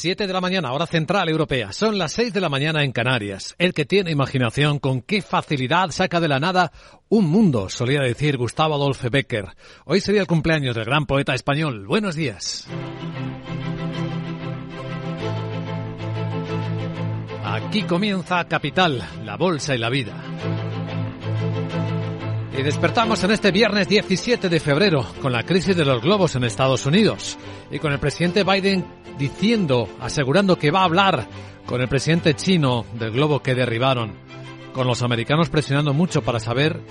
7 de la mañana, hora central europea. Son las 6 de la mañana en Canarias. El que tiene imaginación, con qué facilidad saca de la nada un mundo, solía decir Gustavo Adolfo Becker. Hoy sería el cumpleaños del gran poeta español. Buenos días. Aquí comienza Capital, la bolsa y la vida. Y despertamos en este viernes 17 de febrero con la crisis de los globos en Estados Unidos y con el presidente Biden diciendo, asegurando que va a hablar con el presidente chino del globo que derribaron, con los americanos presionando mucho para saber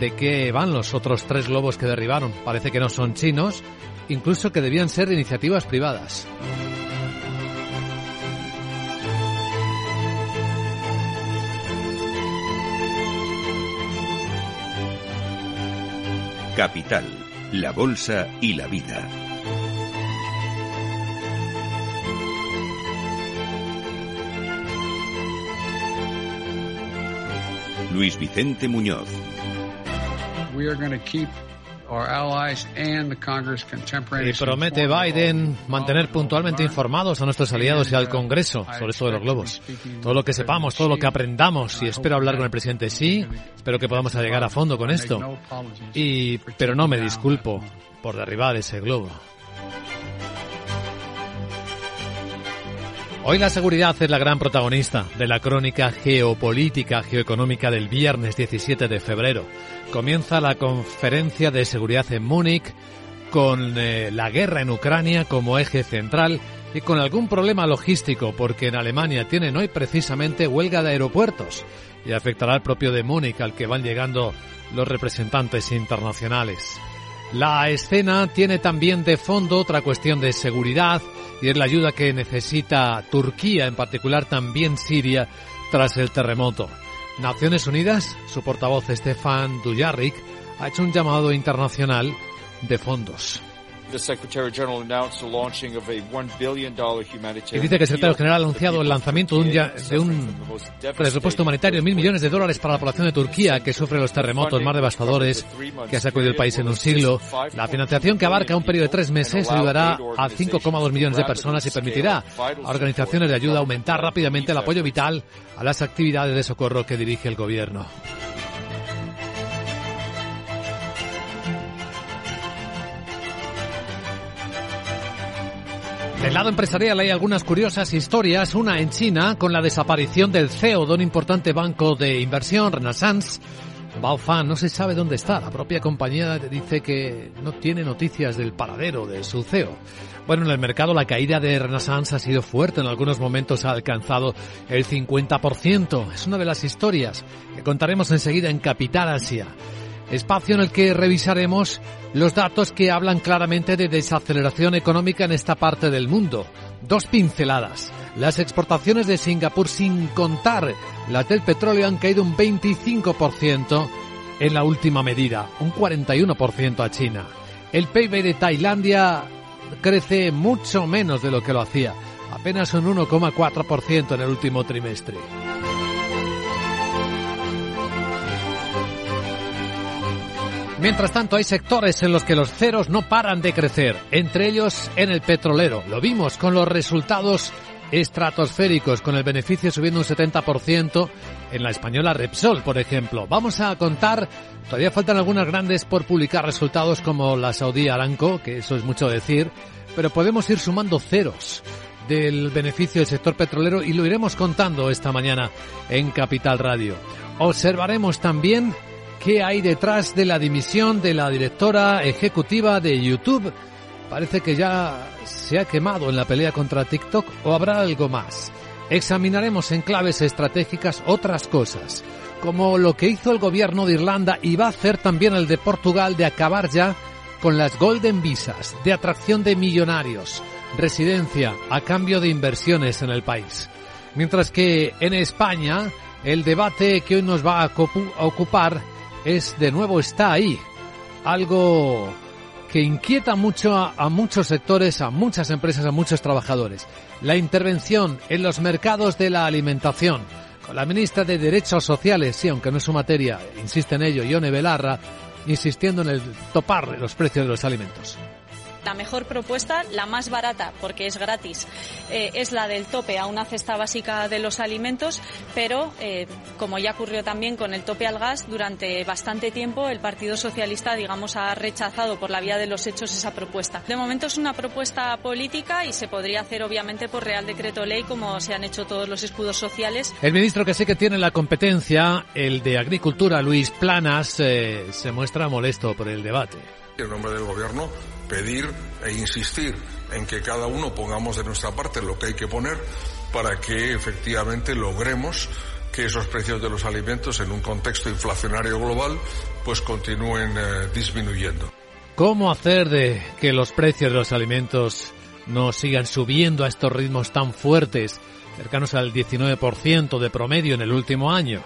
de qué van los otros tres globos que derribaron. Parece que no son chinos, incluso que debían ser iniciativas privadas. Capital, la Bolsa y la Vida. Luis Vicente Muñoz. We are going to keep y promete Biden mantener puntualmente informados a nuestros aliados y al Congreso sobre esto de los globos. Todo lo que sepamos, todo lo que aprendamos y espero hablar con el presidente sí, espero que podamos llegar a fondo con esto. Y pero no me disculpo por derribar ese globo. Hoy la seguridad es la gran protagonista de la crónica geopolítica geoeconómica del viernes 17 de febrero. Comienza la conferencia de seguridad en Múnich con eh, la guerra en Ucrania como eje central y con algún problema logístico porque en Alemania tienen hoy precisamente huelga de aeropuertos y afectará al propio de Múnich al que van llegando los representantes internacionales. La escena tiene también de fondo otra cuestión de seguridad y es la ayuda que necesita Turquía, en particular también Siria, tras el terremoto. Naciones Unidas, su portavoz Stefan Dujarric, ha hecho un llamado internacional de fondos. Y dice que el secretario general ha anunciado el lanzamiento de un, presupuesto humanitario de mil millones de dólares para la población de Turquía que sufre los terremotos más devastadores que ha sacudido el país en un siglo. La financiación que abarca un periodo de tres meses ayudará a 5,2 millones de personas y permitirá a organizaciones de ayuda aumentar rápidamente el apoyo vital a las actividades de socorro que dirige el gobierno. Del lado empresarial hay algunas curiosas historias, una en China con la desaparición del CEO de un importante banco de inversión, Renaissance. Baofan no se sabe dónde está. La propia compañía dice que no tiene noticias del paradero de su CEO. Bueno, en el mercado la caída de Renaissance ha sido fuerte. En algunos momentos ha alcanzado el 50%. Es una de las historias que contaremos enseguida en Capital Asia espacio en el que revisaremos los datos que hablan claramente de desaceleración económica en esta parte del mundo. Dos pinceladas. Las exportaciones de Singapur, sin contar las del petróleo, han caído un 25% en la última medida, un 41% a China. El PIB de Tailandia crece mucho menos de lo que lo hacía, apenas un 1,4% en el último trimestre. Mientras tanto, hay sectores en los que los ceros no paran de crecer, entre ellos en el petrolero. Lo vimos con los resultados estratosféricos, con el beneficio subiendo un 70% en la española Repsol, por ejemplo. Vamos a contar, todavía faltan algunas grandes por publicar resultados como la Saudí Aramco, que eso es mucho decir, pero podemos ir sumando ceros del beneficio del sector petrolero y lo iremos contando esta mañana en Capital Radio. Observaremos también qué hay detrás de la dimisión de la directora ejecutiva de YouTube. Parece que ya se ha quemado en la pelea contra TikTok o habrá algo más. Examinaremos en claves estratégicas otras cosas, como lo que hizo el gobierno de Irlanda y va a hacer también el de Portugal de acabar ya con las Golden Visas, de atracción de millonarios, residencia a cambio de inversiones en el país. Mientras que en España el debate que hoy nos va a ocupar es de nuevo está ahí. Algo que inquieta mucho a, muchos sectores, a muchas empresas, a muchos trabajadores. La intervención en los mercados de la alimentación. Con la ministra de Derechos Sociales, sí, aunque no es su materia, insiste en ello, Ione Belarra, insistiendo en el topar los precios de los alimentos. La mejor propuesta, la más barata, porque es gratis, eh, es la del tope a una cesta básica de los alimentos, pero eh, como ya ocurrió también con el tope al gas, durante bastante tiempo el Partido Socialista, digamos, ha rechazado por la vía de los hechos esa propuesta. De momento es una propuesta política y se podría hacer obviamente por Real Decreto Ley, como se han hecho todos los escudos sociales. El ministro que sí que tiene la competencia, el de Agricultura, Luis Planas, eh, se muestra molesto por el debate. En nombre del Gobierno, pedir e insistir en que cada uno pongamos de nuestra parte lo que hay que poner para que efectivamente logremos que esos precios de los alimentos en un contexto inflacionario global pues continúen eh, disminuyendo. ¿Cómo hacer de que los precios de los alimentos no sigan subiendo a estos ritmos tan fuertes, cercanos al 19% de promedio en el último año?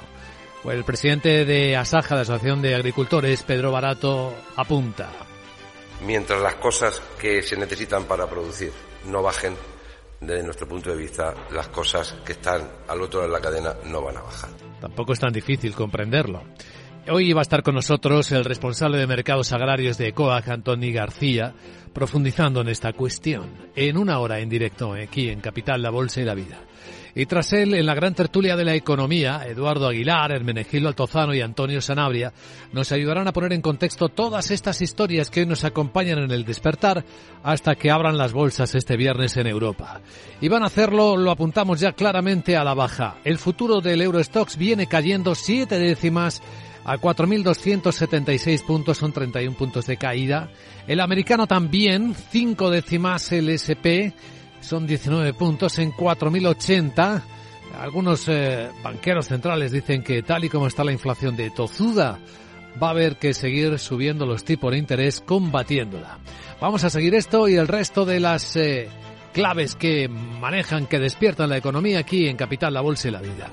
Pues el presidente de Asaja, la Asociación de Agricultores, Pedro Barato, apunta. Mientras las cosas que se necesitan para producir no bajen, desde nuestro punto de vista, las cosas que están al otro lado de la cadena no van a bajar. Tampoco es tan difícil comprenderlo. Hoy va a estar con nosotros el responsable de mercados agrarios de COAG, Antoni García, profundizando en esta cuestión, en una hora en directo, aquí en Capital, La Bolsa y la Vida. Y tras él, en la gran tertulia de la economía, Eduardo Aguilar, Hermenegildo Altozano y Antonio Sanabria nos ayudarán a poner en contexto todas estas historias que hoy nos acompañan en el despertar hasta que abran las bolsas este viernes en Europa. Y van a hacerlo, lo apuntamos ya claramente a la baja. El futuro del Eurostox viene cayendo siete décimas a 4.276 puntos, son 31 puntos de caída. El americano también, cinco décimas el SP, son 19 puntos en 4.080. Algunos eh, banqueros centrales dicen que tal y como está la inflación de tozuda, va a haber que seguir subiendo los tipos de interés combatiéndola. Vamos a seguir esto y el resto de las eh, claves que manejan, que despiertan la economía aquí en Capital, la Bolsa y la Vida.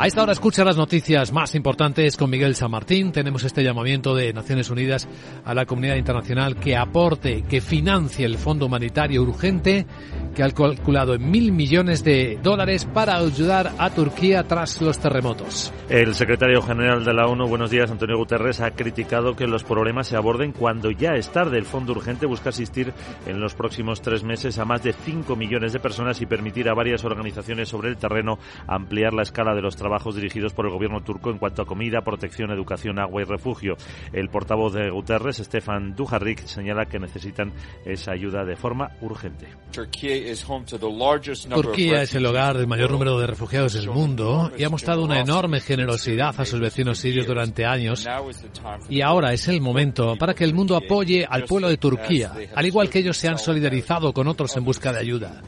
A esta hora escucha las noticias más importantes con Miguel San Martín. Tenemos este llamamiento de Naciones Unidas a la comunidad internacional que aporte, que financie el Fondo Humanitario Urgente que ha calculado en mil millones de dólares para ayudar a Turquía tras los terremotos. El secretario general de la ONU, buenos días, Antonio Guterres, ha criticado que los problemas se aborden cuando ya es tarde. El Fondo Urgente busca asistir en los próximos tres meses a más de cinco millones de personas y permitir a varias organizaciones sobre el terreno ampliar la escala de los trabajos dirigidos por el gobierno turco en cuanto a comida, protección, educación, agua y refugio. El portavoz de Guterres, Stefan Dujarric, señala que necesitan esa ayuda de forma urgente. Turquía es el hogar del mayor número de refugiados del mundo y ha mostrado una enorme generosidad a sus vecinos sirios durante años. Y ahora es el momento para que el mundo apoye al pueblo de Turquía, al igual que ellos se han solidarizado con otros en busca de ayuda.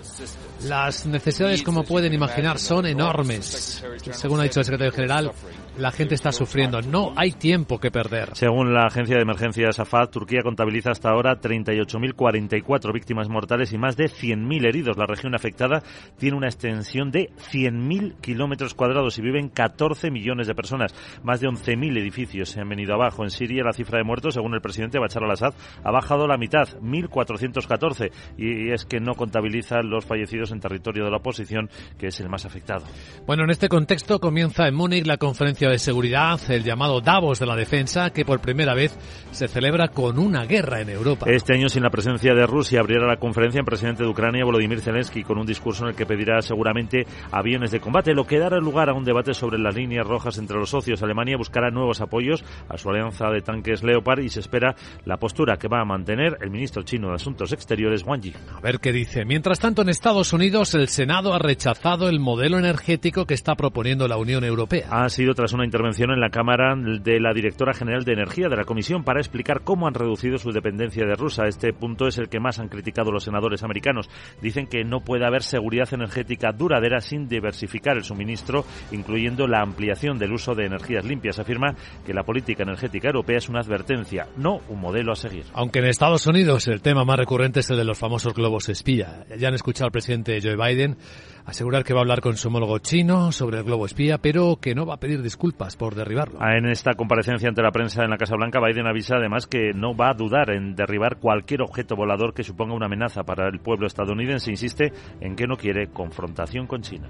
Las necesidades, como pueden imaginar, son enormes. Según ha dicho el secretario general, la gente está sufriendo. No hay tiempo que perder. Según la agencia de emergencias AFAD, Turquía contabiliza hasta ahora 38.044 víctimas mortales y más de 100.000 heridos. La región afectada tiene una extensión de 100.000 kilómetros cuadrados y viven 14 millones de personas. Más de 11.000 edificios se han venido abajo. En Siria, la cifra de muertos, según el presidente Bachar al-Assad, ha bajado la mitad, 1.414. Y es que no contabiliza los fallecidos en territorio de la oposición, que es el más afectado. Bueno, en este contexto comienza en Múnich la conferencia de seguridad, el llamado Davos de la defensa, que por primera vez se celebra con una guerra en Europa. Este año, sin la presencia de Rusia, abrirá la conferencia el presidente de Ucrania, Volodymyr Zelensky, con un discurso en el que pedirá seguramente aviones de combate, lo que dará lugar a un debate sobre las líneas rojas entre los socios. Alemania buscará nuevos apoyos a su alianza de tanques Leopard y se espera la postura que va a mantener el ministro chino de Asuntos Exteriores, Wang Yi. A ver qué dice. Mientras tanto, en Estados Unidos, el Senado ha rechazado el modelo energético que está proponiendo la Unión Europea. Ha sido tras una intervención en la Cámara de la directora general de Energía de la Comisión para explicar cómo han reducido su dependencia de Rusia. Este punto es el que más han criticado los senadores americanos. Dicen que no puede haber seguridad energética duradera sin diversificar el suministro, incluyendo la ampliación del uso de energías limpias. Afirma que la política energética europea es una advertencia, no un modelo a seguir. Aunque en Estados Unidos el tema más recurrente es el de los famosos globos espía. Ya han escuchado al presidente Joe Biden asegurar que va a hablar con su homólogo chino sobre el globo espía, pero que no va a pedir disculpas por derribarlo. Ah, en esta comparecencia ante la prensa en la Casa Blanca, Biden avisa además que no va a dudar en derribar cualquier objeto volador que suponga una amenaza para el pueblo estadounidense. Insiste en que no quiere confrontación con China.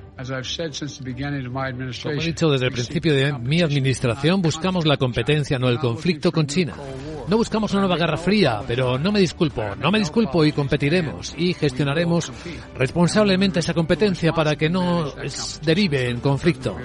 Como he dicho desde el principio de mi administración, buscamos la competencia, no el conflicto con China. No buscamos una nueva guerra fría, pero no me disculpo, no me disculpo y competiremos y gestionaremos responsablemente esa competencia para que no derive en conflicto.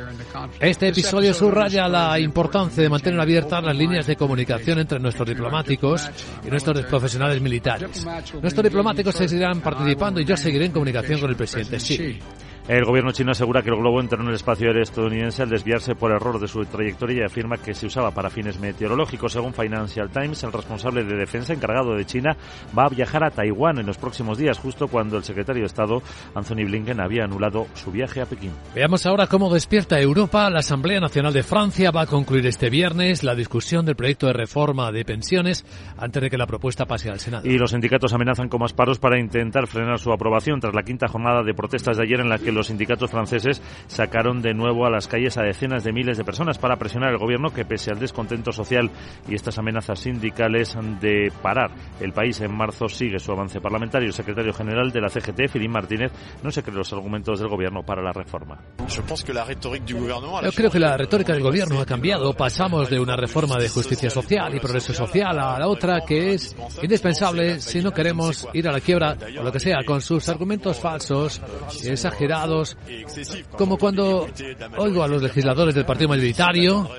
Este episodio subraya la importancia de mantener abiertas las líneas de comunicación entre nuestros diplomáticos y nuestros profesionales militares. Nuestros diplomáticos seguirán participando y yo seguiré en comunicación con el presidente Xi. El gobierno chino asegura que el globo entró en el espacio aéreo estadounidense al desviarse por error de su trayectoria y afirma que se usaba para fines meteorológicos. Según Financial Times, el responsable de defensa encargado de China va a viajar a Taiwán en los próximos días, justo cuando el secretario de Estado, Anthony Blinken, había anulado su viaje a Pekín. Veamos ahora cómo despierta Europa. La Asamblea Nacional de Francia va a concluir este viernes la discusión del proyecto de reforma de pensiones antes de que la propuesta pase al Senado. Y los sindicatos amenazan con más paros para intentar frenar su aprobación tras la quinta jornada de protestas de ayer en la que los sindicatos franceses sacaron de nuevo a las calles a decenas de miles de personas para presionar al gobierno que, pese al descontento social y estas amenazas sindicales de parar el país en marzo, sigue su avance parlamentario. El secretario general de la CGT, Filín Martínez, no se cree los argumentos del gobierno para la reforma. Yo creo que la retórica del gobierno ha cambiado. Pasamos de una reforma de justicia social y progreso social a la otra que es indispensable si no queremos ir a la quiebra o lo que sea, con sus argumentos falsos, exagerados, como cuando oigo a los legisladores del Partido Mayoritario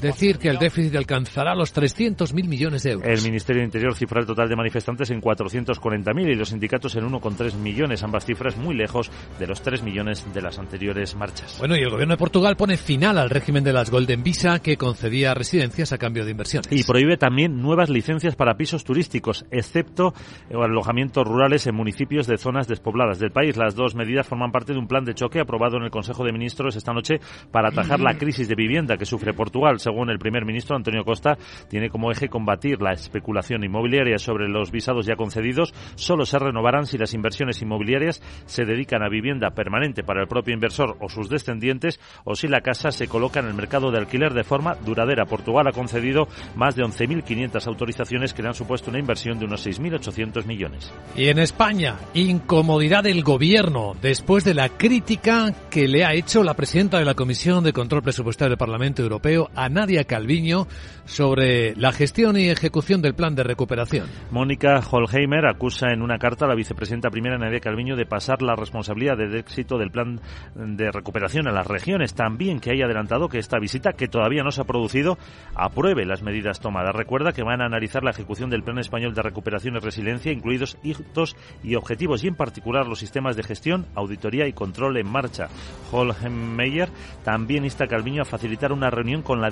decir que el déficit alcanzará los 300.000 millones de euros. El Ministerio de Interior cifra el total de manifestantes en 440.000 y los sindicatos en 1,3 millones, ambas cifras muy lejos de los 3 millones de las anteriores marchas. Bueno, y el gobierno de Portugal pone final al régimen de las Golden Visa que concedía residencias a cambio de inversiones. Y prohíbe también nuevas licencias para pisos turísticos, excepto alojamientos rurales en municipios de zonas despobladas del país. Las dos medidas forman parte de un plan de choque aprobado en el Consejo de Ministros esta noche para atajar la crisis de vivienda que sufre Portugal según el primer ministro Antonio Costa, tiene como eje combatir la especulación inmobiliaria sobre los visados ya concedidos. Solo se renovarán si las inversiones inmobiliarias se dedican a vivienda permanente para el propio inversor o sus descendientes o si la casa se coloca en el mercado de alquiler de forma duradera. Portugal ha concedido más de 11.500 autorizaciones que le han supuesto una inversión de unos 6.800 millones. Y en España, incomodidad del gobierno después de la crítica que le ha hecho la presidenta de la Comisión de Control Presupuestario del Parlamento Europeo, Nadia Calviño sobre la gestión y ejecución del plan de recuperación. Mónica Holheimer acusa en una carta a la vicepresidenta primera Nadia Calviño de pasar la responsabilidad del éxito del plan de recuperación a las regiones. También que haya adelantado que esta visita, que todavía no se ha producido, apruebe las medidas tomadas. Recuerda que van a analizar la ejecución del plan español de recuperación y resiliencia, incluidos hitos y objetivos, y en particular los sistemas de gestión, auditoría y control en marcha. Holheimer también insta a Calviño a facilitar una reunión con la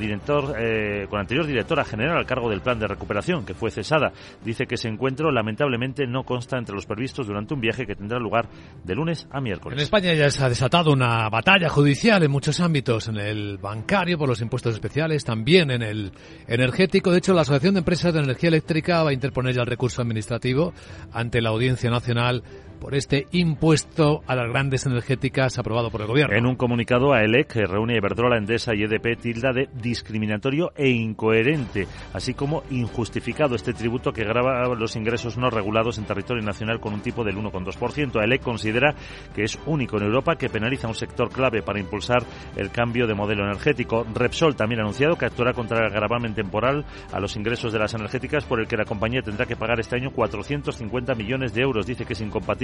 eh, con la anterior directora general al cargo del plan de recuperación, que fue cesada. Dice que ese encuentro lamentablemente no consta entre los previstos durante un viaje que tendrá lugar de lunes a miércoles. En España ya se ha desatado una batalla judicial en muchos ámbitos, en el bancario por los impuestos especiales, también en el energético. De hecho, la Asociación de Empresas de Energía Eléctrica va a interponer ya el recurso administrativo ante la Audiencia Nacional por este impuesto a las grandes energéticas aprobado por el gobierno. En un comunicado a ELEC, que reúne Iberdrola, Endesa y EDP, tilda de discriminatorio e incoherente, así como injustificado este tributo que grava los ingresos no regulados en territorio nacional con un tipo del 1,2%. ELEC considera que es único en Europa, que penaliza un sector clave para impulsar el cambio de modelo energético. Repsol también ha anunciado que actuará contra el gravamen temporal a los ingresos de las energéticas por el que la compañía tendrá que pagar este año 450 millones de euros. Dice que es incompatible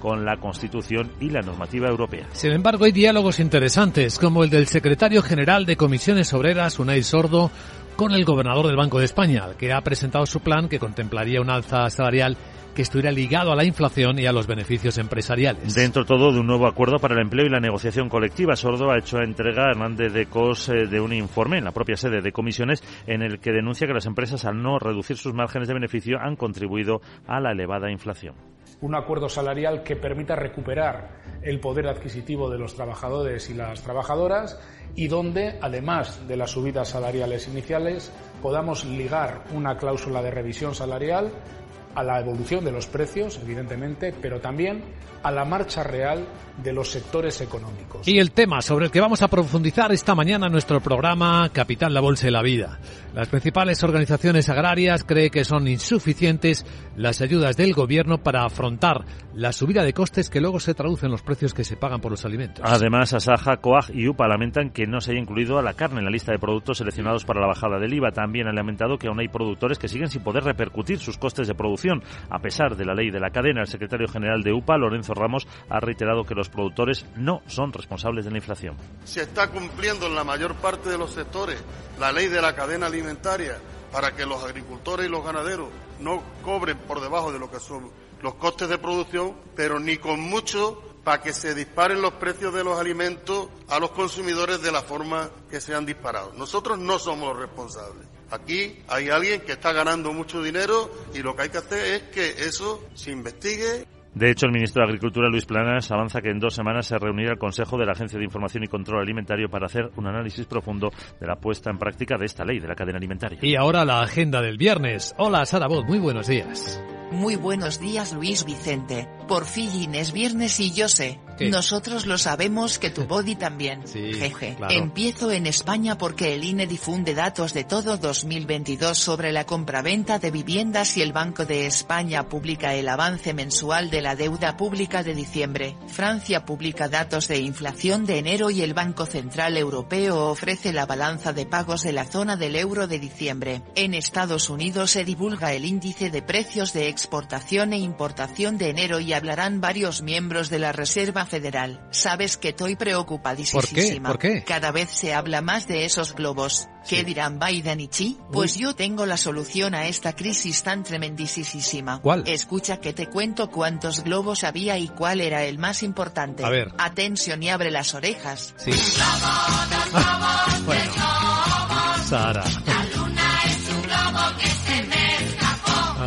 con la Constitución y la normativa europea. Sin embargo, hay diálogos interesantes, como el del secretario general de Comisiones Obreras, Unai Sordo, con el gobernador del Banco de España, que ha presentado su plan que contemplaría un alza salarial que estuviera ligado a la inflación y a los beneficios empresariales. Dentro todo de un nuevo acuerdo para el empleo y la negociación colectiva, Sordo ha hecho entrega a Hernández de Cos eh, de un informe en la propia sede de comisiones en el que denuncia que las empresas al no reducir sus márgenes de beneficio han contribuido a la elevada inflación. Un acuerdo salarial que permita recuperar el poder adquisitivo de los trabajadores y las trabajadoras y donde, además de las subidas salariales iniciales, podamos ligar una cláusula de revisión salarial a la evolución de los precios, evidentemente, pero también a la marcha real de los sectores económicos. Y el tema sobre el que vamos a profundizar esta mañana en nuestro programa Capital, la Bolsa y la Vida. Las principales organizaciones agrarias creen que son insuficientes las ayudas del gobierno para afrontar la subida de costes que luego se traducen en los precios que se pagan por los alimentos. Además, Asaja, Coag y UPA lamentan que no se haya incluido a la carne en la lista de productos seleccionados para la bajada del IVA. También han lamentado que aún hay productores que siguen sin poder repercutir sus costes de producción. A pesar de la ley de la cadena, el secretario general de UPA, Lorenzo Ramos, ha reiterado que los productores no son responsables de la inflación. Se está cumpliendo en la mayor parte de los sectores la ley de la cadena alimentaria para que los agricultores y los ganaderos no cobren por debajo de lo que son los costes de producción, pero ni con mucho para que se disparen los precios de los alimentos a los consumidores de la forma que se han disparado. Nosotros no somos los responsables. Aquí hay alguien que está ganando mucho dinero y lo que hay que hacer es que eso se investigue. De hecho, el ministro de Agricultura, Luis Planas, avanza que en dos semanas se reunirá el Consejo de la Agencia de Información y Control Alimentario para hacer un análisis profundo de la puesta en práctica de esta ley de la cadena alimentaria. Y ahora la agenda del viernes. Hola, Sara Bot, muy buenos días. Muy buenos días Luis Vicente, por fin es viernes y yo sé, ¿Qué? nosotros lo sabemos que tu body también. Sí, Jeje. claro. Empiezo en España porque el INE difunde datos de todo 2022 sobre la compraventa de viviendas y el Banco de España publica el avance mensual de la deuda pública de diciembre. Francia publica datos de inflación de enero y el Banco Central Europeo ofrece la balanza de pagos de la zona del euro de diciembre. En Estados Unidos se divulga el índice de precios de exportación e importación de enero y hablarán varios miembros de la Reserva Federal. Sabes que estoy preocupadísima. ¿Por qué? Cada vez se habla más de esos globos. ¿Qué Sí. dirán Biden y Xi? Pues yo tengo la solución a esta crisis tan tremendísima. ¿Cuál? Escucha que te cuento cuántos globos había y cuál era el más importante. A ver. Atención y abre las orejas. Sí. bueno. Sara.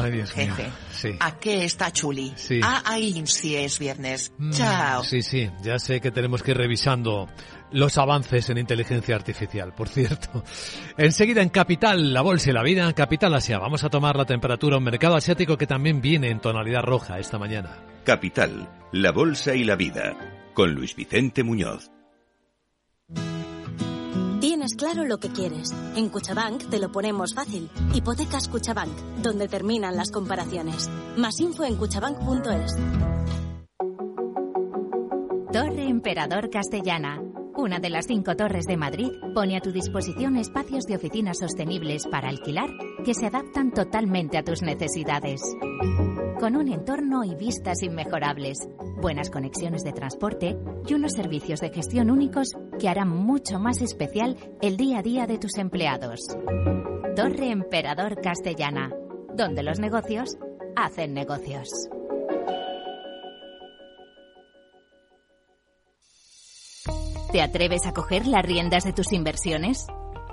Ay, Dios mío. Jeje. Sí. ¿A qué está chuli? Sí. Ah, ahí sí es viernes. Mm, Chao. Sí, sí, ya sé que tenemos que ir revisando los avances en inteligencia artificial, por cierto. Enseguida en Capital, la bolsa y la vida, Capital Asia. Vamos a tomar la temperatura, un mercado asiático que también viene en tonalidad roja esta mañana. Capital, la bolsa y la vida. Con Luis Vicente Muñoz. Claro lo que quieres. En Cuchabank te lo ponemos fácil. Hipotecas Cuchabank, donde terminan las comparaciones. Más info en cuchabank.es. Torre Emperador Castellana. Una de las cinco torres de Madrid pone a tu disposición espacios de oficinas sostenibles para alquilar que se adaptan totalmente a tus necesidades. Con un entorno y vistas inmejorables, buenas conexiones de transporte y unos servicios de gestión únicos que harán mucho más especial el día a día de tus empleados. Torre Emperador Castellana, donde los negocios hacen negocios. ¿Te atreves a coger las riendas de tus inversiones?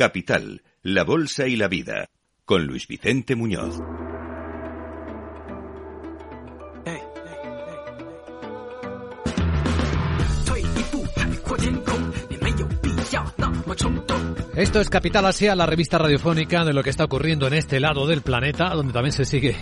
Capital, la bolsa y la vida. Con Luis Vicente Muñoz. Esto es Capital Asia, la revista radiofónica de lo que está ocurriendo en este lado del planeta, donde también se sigue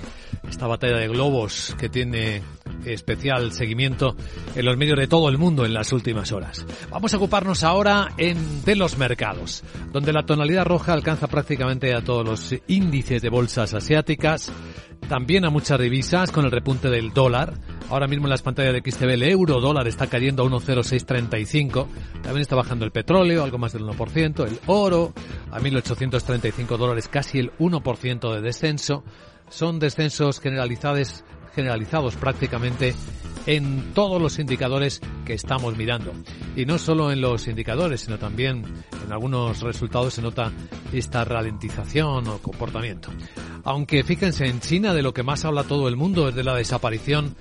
esta batalla de globos que tiene especial seguimiento en los medios de todo el mundo en las últimas horas. Vamos a ocuparnos ahora en, de los mercados, donde la tonalidad roja alcanza prácticamente a todos los índices de bolsas asiáticas, también a muchas divisas con el repunte del dólar. Ahora mismo en las pantallas de XTV el euro dólar está cayendo a 1,0635. También está bajando el petróleo, algo más del 1%. El oro a 1.835 dólares, casi el 1% de descenso. Son descensos generalizados, generalizados prácticamente en todos los indicadores que estamos mirando. Y no solo en los indicadores, sino también en algunos resultados se nota esta ralentización o comportamiento. Aunque fíjense, en China de lo que más habla todo el mundo es de la desaparición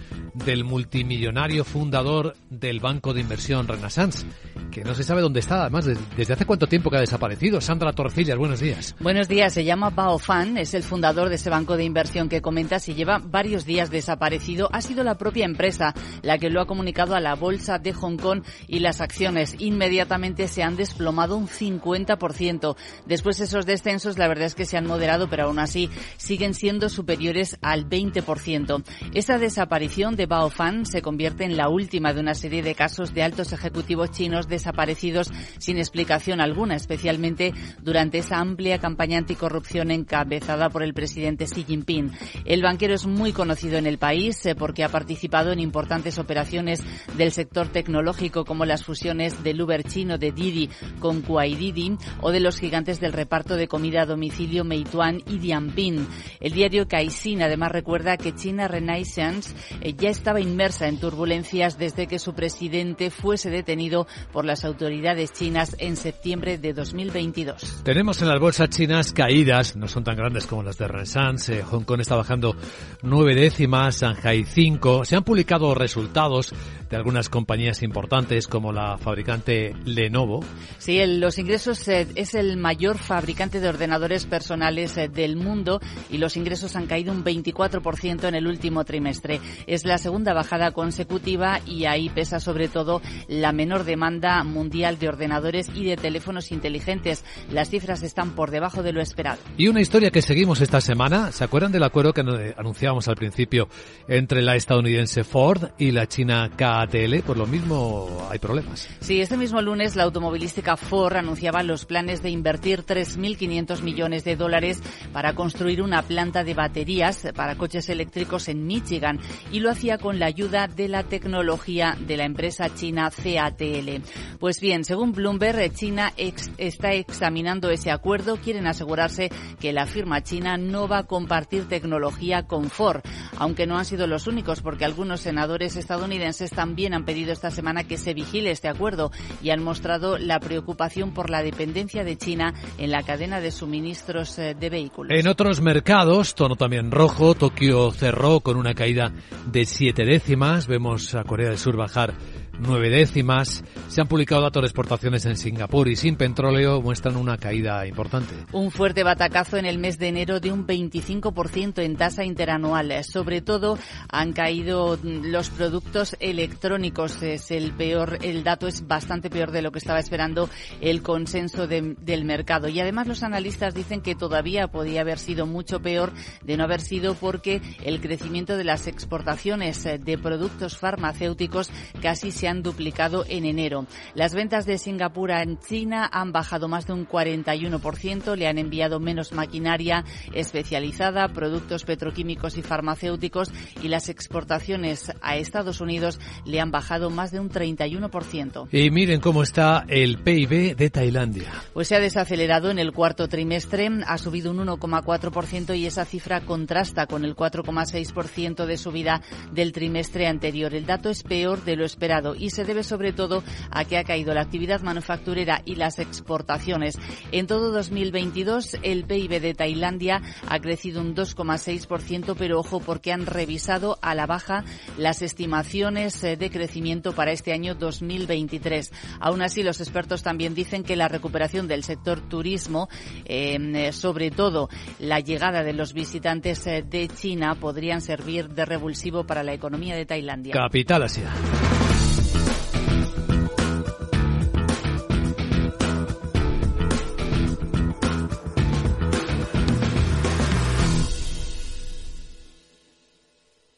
del multimillonario fundador del banco de inversión Renaissance, que no se sabe dónde está, además, desde hace cuánto tiempo que ha desaparecido. Sandra Torcillas, buenos días. Buenos días, se llama Bao Fan, es el fundador de ese banco de inversión que comentas y lleva varios días desaparecido. Ha sido la propia empresa la que lo ha comunicado a la bolsa de Hong Kong y las acciones inmediatamente se han desplomado un 50%. Después esos descensos, la verdad es que se han moderado, pero aún así siguen siendo superiores al 20%. Esa desaparición de Baofan se convierte en la última de una serie de casos de altos ejecutivos chinos desaparecidos sin explicación alguna, especialmente durante esa amplia campaña anticorrupción encabezada por el presidente Xi Jinping. El banquero es muy conocido en el país eh, porque ha participado en importantes operaciones del sector tecnológico como las fusiones del Uber chino de Didi con Kuaididi o de los gigantes del reparto de comida a domicilio Meituan y Dianping. El diario Caixin además recuerda que China Renaissance eh, ya estaba inmersa en turbulencias desde que su presidente fuese detenido por las autoridades chinas en septiembre de 2022. Tenemos en las bolsas chinas caídas, no son tan grandes como las de Renaissance. Eh, Hong Kong está bajando nueve décimas, Shanghai cinco. Se han publicado resultados de algunas compañías importantes como la fabricante Lenovo. Sí, los ingresos eh, es el mayor fabricante de ordenadores personales del mundo y los ingresos han caído un 24% en el último trimestre. Es la segunda bajada consecutiva y ahí pesa sobre todo la menor demanda mundial de ordenadores y de teléfonos inteligentes. Las cifras están por debajo de lo esperado. Y una historia que seguimos esta semana, ¿se acuerdan del acuerdo que anunciábamos al principio entre la estadounidense Ford y la china KTL? Por lo mismo hay problemas. Sí, este mismo lunes la automovilística Ford anunciaba los planes de invertir 3.500 millones de dólares para construir una planta de baterías para coches eléctricos en Michigan y lo hacía con la ayuda de la tecnología de la empresa china CATL. Pues bien, según Bloomberg, China está examinando ese acuerdo. Quieren asegurarse que la firma china no va a compartir tecnología con Ford, aunque no han sido los únicos, porque algunos senadores estadounidenses también han pedido esta semana que se vigile este acuerdo y han mostrado la preocupación por la dependencia de China en la cadena de suministros eh, de vehículos. En otros mercados, tono también rojo, Tokio cerró con una caída de siete décimas. Vemos a Corea del Sur bajar nueve décimas. Se han publicado datos de exportaciones en Singapur y sin petróleo muestran una caída importante. Un fuerte batacazo en el mes de enero de un 25% en tasa interanual. Sobre todo han caído los productos electrónicos. Es el peor, el dato es bastante peor de lo que estaba esperando el consenso del mercado. Y además los analistas dicen que todavía podía haber sido mucho peor de no haber sido porque el crecimiento de las exportaciones de productos farmacéuticos casi se han duplicado en enero. Las ventas de Singapur en China han bajado más de un 41%, le han enviado menos maquinaria especializada, productos petroquímicos y farmacéuticos y las exportaciones a Estados Unidos le han bajado más de un 31%. Y miren cómo está el PIB de Tailandia. Pues se ha desacelerado en el cuarto trimestre, ha subido un 1,4% y esa cifra contrasta con el 4,6% de subida del trimestre anterior. El dato es peor de lo esperado y se debe sobre todo a que ha caído la actividad manufacturera y las exportaciones. En todo 2022 el PIB de Tailandia ha crecido un 2,6%, pero ojo porque han revisado a la baja las estimaciones eh, de crecimiento para este año 2023. Aún así, los expertos también dicen que la recuperación del sector turismo, em, eh, sobre todo la llegada de los visitantes eh, de China, podrían servir de revulsivo para la economía de Tailandia. Capital Asia.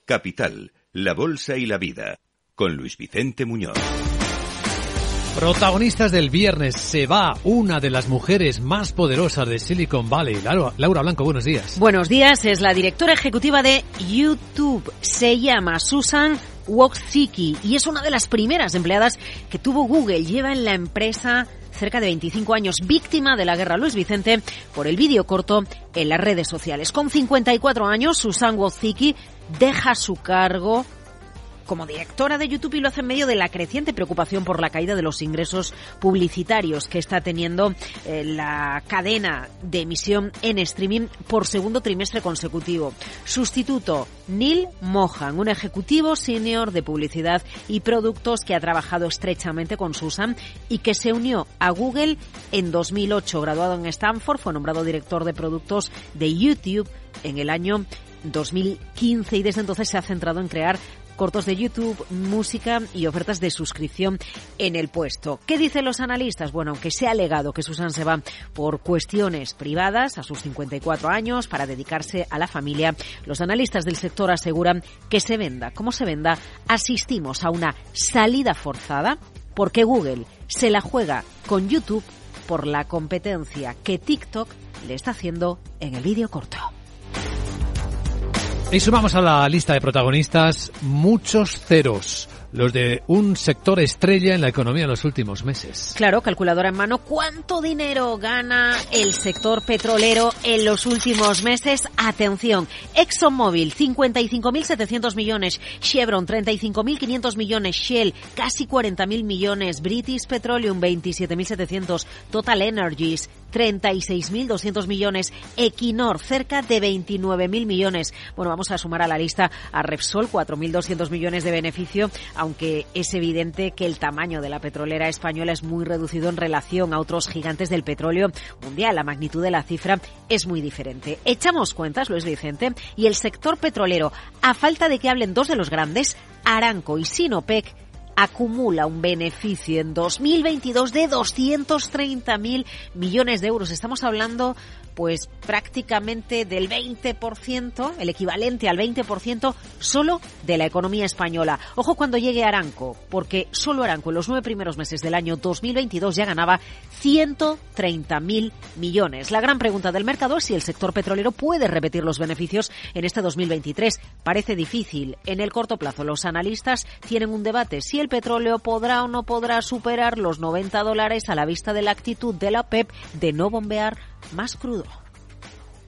Capital, la Bolsa y la Vida, con Luis Vicente Muñoz. Protagonistas del viernes, se va una de las mujeres más poderosas de Silicon Valley. Laura, Blanco, buenos días. Buenos días, es la directora ejecutiva de YouTube. Se llama Susan Wojcicki y es una de las primeras empleadas que tuvo Google. Lleva en la empresa cerca de 25 años, víctima de la guerra Luis Vicente por el vídeo corto en las redes sociales. Con 54 años, Susan Wojcicki deja su cargo como directora de YouTube y lo hace en medio de la creciente preocupación por la caída de los ingresos publicitarios que está teniendo eh, la cadena de emisión en streaming por segundo trimestre consecutivo. Sustituto, Neil Mohan, un ejecutivo senior de publicidad y productos que ha trabajado estrechamente con Susan y que se unió a Google en 2008. Graduado en Stanford, fue nombrado director de productos de YouTube en el año 2015 y desde entonces se ha centrado en crear cortos de YouTube, música y ofertas de suscripción en el puesto. ¿Qué dicen los analistas? Bueno, aunque se ha alegado que Susan se va por cuestiones privadas a sus 54 años para dedicarse a la familia, los analistas del sector aseguran que se venda como se venda, asistimos a una salida forzada porque Google se la juega con YouTube por la competencia que TikTok le está haciendo en el vídeo corto. Y sumamos a la lista de protagonistas muchos ceros los de un sector estrella en la economía en los últimos meses. Claro, calculadora en mano, ¿cuánto dinero gana el sector petrolero en los últimos meses? Atención, ExxonMobil 55.700 millones, Chevron 35.500 millones, Shell casi 40.000 millones, British Petroleum 27.700, Total Energies 36.200 millones, Equinor cerca de 29.000 millones. Bueno, vamos a sumar a la lista a Repsol 4.200 millones de beneficio, aunque es evidente que el tamaño de la petrolera española es muy reducido en relación a otros gigantes del petróleo mundial. La magnitud de la cifra es muy diferente. Echamos cuentas, Luis Vicente, y el sector petrolero, a falta de que hablen dos de los grandes, Aranco y Sinopec, acumula un beneficio en 2022 de 230.000 millones de euros. Estamos hablando pues prácticamente del 20%, el equivalente al 20% solo de la economía española. Ojo cuando llegue Aranco, porque solo Aranco en los nueve primeros meses del año 2022 ya ganaba 130.000 millones. La gran pregunta del mercado es si el sector petrolero puede repetir los beneficios en este 2023. Parece difícil. En el corto plazo los analistas tienen un debate si el petróleo podrá o no podrá superar los 90 dólares a la vista de la actitud de la OPEP de no bombear más crudo.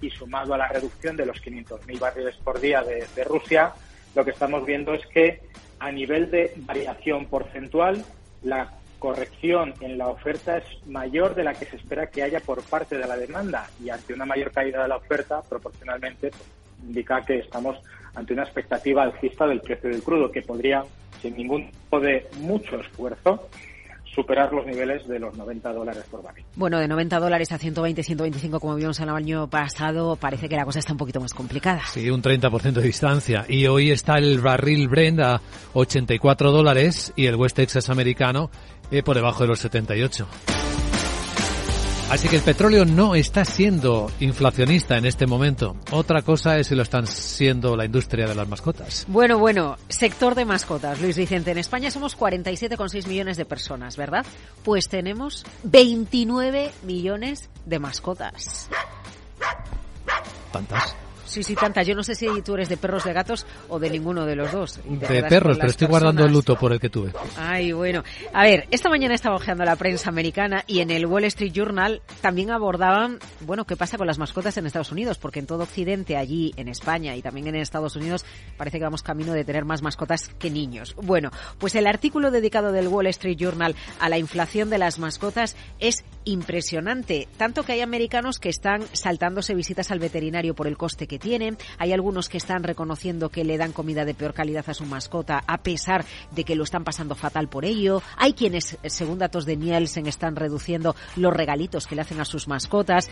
Y sumado a la reducción de los 500.000 barriles por día de, de Rusia, lo que estamos viendo es que a nivel de variación porcentual, la corrección en la oferta es mayor de la que se espera que haya por parte de la demanda y ante una mayor caída de la oferta, proporcionalmente, pues, indica que estamos ante una expectativa alcista del precio del crudo que podría, sin ningún tipo de mucho esfuerzo, superar los niveles de los 90 dólares por barril. Bueno, de 90 dólares a 120, 125 como vimos el año pasado, parece que la cosa está un poquito más complicada. Sí, un 30% de distancia. Y hoy está el barril Brent a 84 dólares y el West Texas americano eh, por debajo de los 78. Así que el petróleo no está siendo inflacionista en este momento. Otra cosa es si lo están siendo la industria de las mascotas. Bueno, bueno, sector de mascotas. Luis Vicente, en España somos 47,6 millones de personas, ¿verdad? Pues tenemos 29 millones de mascotas. ¿Tantas? Sí, sí, tantas. Yo no sé si tú eres de perros, de gatos o de ninguno de los dos. De perros, pero estoy guardando el luto por el que tuve. Ay, bueno. A ver, esta mañana estaba ojeando la prensa americana y en el Wall Street Journal también abordaban, bueno, qué pasa con las mascotas en Estados Unidos, porque en todo Occidente, allí en España y también en Estados Unidos, parece que vamos camino de tener más mascotas que niños. Bueno, pues el artículo dedicado del Wall Street Journal a la inflación de las mascotas es impresionante, tanto que hay americanos que están saltándose visitas al veterinario por el coste que tienen, hay algunos que están reconociendo que le dan comida de peor calidad a su mascota a pesar de que lo están pasando fatal por ello, hay quienes, según datos de Nielsen, están reduciendo los regalitos que le hacen a sus mascotas.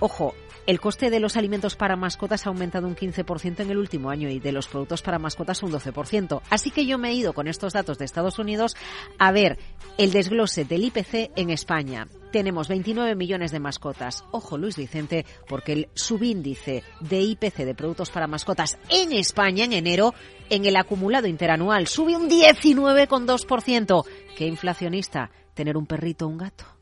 Ojo, el coste de los alimentos para mascotas ha aumentado un 15% en el último año y de los productos para mascotas un 12%. Así que yo me he ido con estos datos de Estados Unidos a ver el desglose del IPC en España. Tenemos 29 millones de mascotas. Ojo, Luis Vicente, porque el subíndice de IPC de productos para mascotas en España en enero, en el acumulado interanual, sube un 19,2%. ¿Qué inflacionista? ¿Tener un perrito o un gato?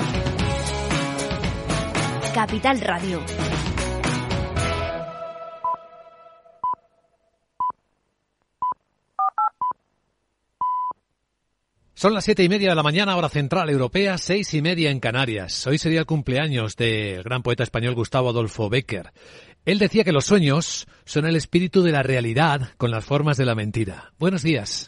Capital Radio. Son las siete y media de la mañana, hora central europea, seis y media en Canarias. Hoy sería el cumpleaños del gran poeta español Gustavo Adolfo Becker. Él decía que los sueños son el espíritu de la realidad con las formas de la mentira. Buenos días.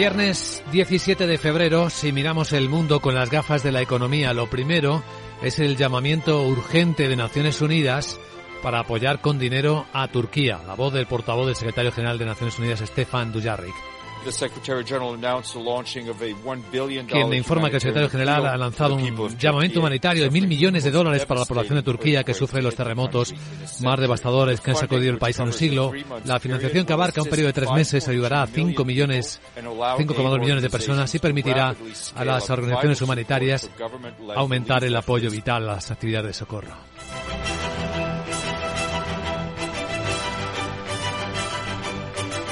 Viernes 17 de febrero, si miramos el mundo con las gafas de la economía, lo primero es el llamamiento urgente de Naciones Unidas para apoyar con dinero a Turquía. La voz del portavoz del secretario general de Naciones Unidas, Stefan Dujarric. Quien informa que el secretario general ha lanzado un llamamiento humanitario de mil millones de dólares para la población de Turquía que sufre los terremotos más devastadores que han sacudido el país en un siglo. La financiación que abarca un periodo de tres meses ayudará a 5 millones, 5,2 millones de personas y permitirá a las organizaciones humanitarias aumentar el apoyo vital a las actividades de socorro.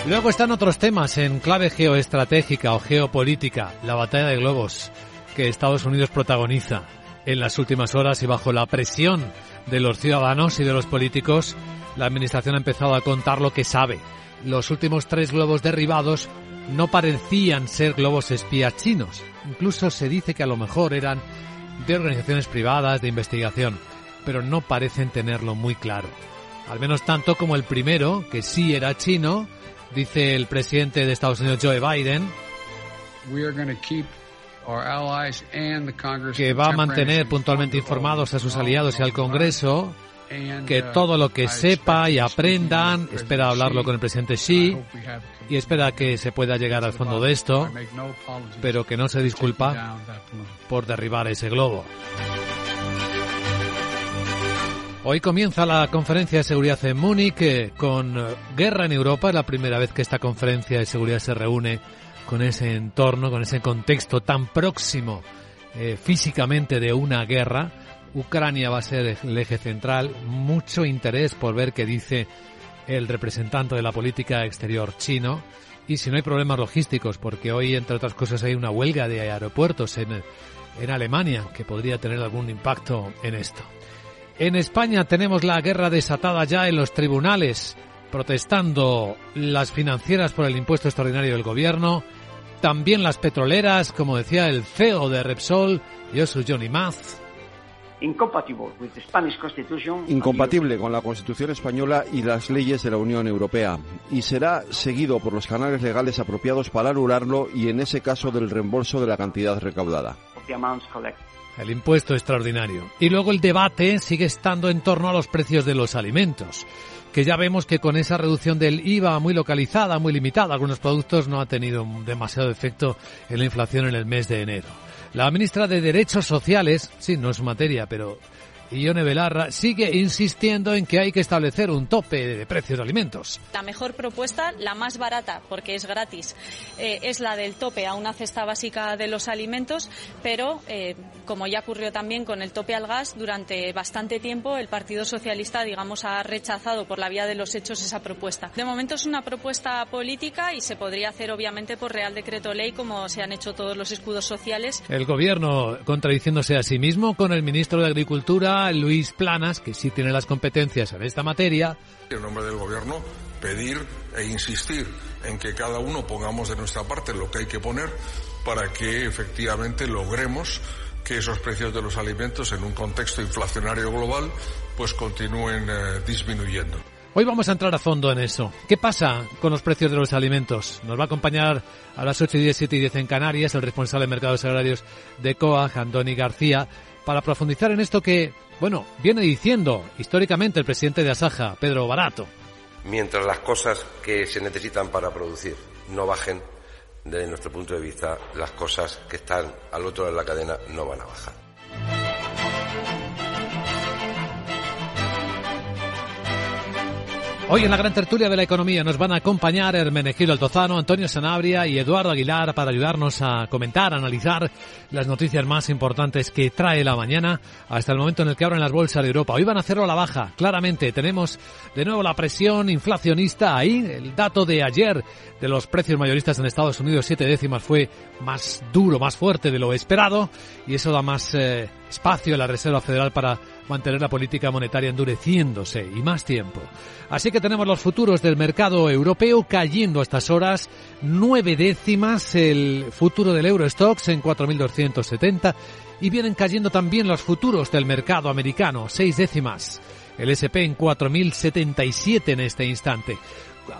Luego están otros temas en clave geoestratégica o geopolítica, la batalla de globos que Estados Unidos protagoniza en las últimas horas y bajo la presión de los ciudadanos y de los políticos, la Administración ha empezado a contar lo que sabe. Los últimos tres globos derribados no parecían ser globos espías chinos. Incluso se dice que a lo mejor eran de organizaciones privadas de investigación, pero no parecen tenerlo muy claro. Al menos tanto como el primero, que sí era chino, dice el presidente de Estados Unidos, Joe Biden, que va a mantener puntualmente informados a sus aliados y al Congreso, que uh, todo lo que sepa y aprendan, espera hablarlo con el presidente Xi y espera que se pueda llegar al fondo de esto, pero que no se disculpa por derribar ese globo. Hoy comienza la conferencia de seguridad en Múnich eh, con eh, guerra en Europa. Es la primera vez que esta conferencia de seguridad se reúne con ese entorno, con ese contexto tan próximo eh, físicamente de una guerra. Ucrania va a ser el eje central. Mucho interés por ver qué dice el representante de la política exterior chino. Y si no hay problemas logísticos, porque hoy, entre otras cosas, hay una huelga de aeropuertos en, en Alemania que podría tener algún impacto en esto. En España tenemos la guerra desatada ya en los tribunales, protestando las financieras por el impuesto extraordinario del gobierno, también las petroleras, como decía el CEO de Repsol, Josu Johnny Maz. Incompatible con la Constitución española y las leyes de la Unión Europea y será seguido por los canales legales apropiados para anularlo y en ese caso del reembolso de la cantidad recaudada el impuesto extraordinario. Y luego el debate sigue estando en torno a los precios de los alimentos, que ya vemos que con esa reducción del IVA muy localizada, muy limitada, algunos productos no ha tenido demasiado efecto en la inflación en el mes de enero. La ministra de Derechos Sociales, sí, no es materia, pero Ione Belarra sigue insistiendo en que hay que establecer un tope de precios de alimentos. La mejor propuesta, la más barata, porque es gratis, eh, es la del tope a una cesta básica de los alimentos, pero eh, como ya ocurrió también con el tope al gas, durante bastante tiempo el Partido Socialista, digamos, ha rechazado por la vía de los hechos esa propuesta. De momento es una propuesta política y se podría hacer obviamente por Real Decreto Ley, como se han hecho todos los escudos sociales. El gobierno contradiciéndose a sí mismo con el ministro de Agricultura, Luis Planas, que sí tiene las competencias en esta materia. En nombre del gobierno, pedir e insistir en que cada uno pongamos de nuestra parte lo que hay que poner para que efectivamente logremos que esos precios de los alimentos en un contexto inflacionario global pues continúen eh, disminuyendo. Hoy vamos a entrar a fondo en eso. ¿Qué pasa con los precios de los alimentos? Nos va a acompañar a las 8 y 10, 7 y 10 en Canarias el responsable de mercados agrarios de COAG, Andoni García, para profundizar en esto que, bueno, viene diciendo históricamente el presidente de Asaja, Pedro Barato. Mientras las cosas que se necesitan para producir no bajen, desde nuestro punto de vista, las cosas que están al otro lado de la cadena no van a bajar. Hoy en la gran tertulia de la economía nos van a acompañar Hermenegildo Altozano, Antonio Sanabria y Eduardo Aguilar para ayudarnos a comentar, analizar las noticias más importantes que trae la mañana hasta el momento en el que abren las bolsas de Europa. Hoy van a hacerlo a la baja, claramente. Tenemos de nuevo la presión inflacionista ahí. El dato de ayer de los precios mayoristas en Estados Unidos, siete décimas, fue más duro, más fuerte de lo esperado y eso da más eh, espacio a la Reserva Federal para mantener la política monetaria endureciéndose y más tiempo. Así que tenemos los futuros del mercado europeo cayendo a estas horas, nueve décimas el futuro del Eurostox en 4.270 y vienen cayendo también los futuros del mercado americano, seis décimas. El SP en 4.077 en este instante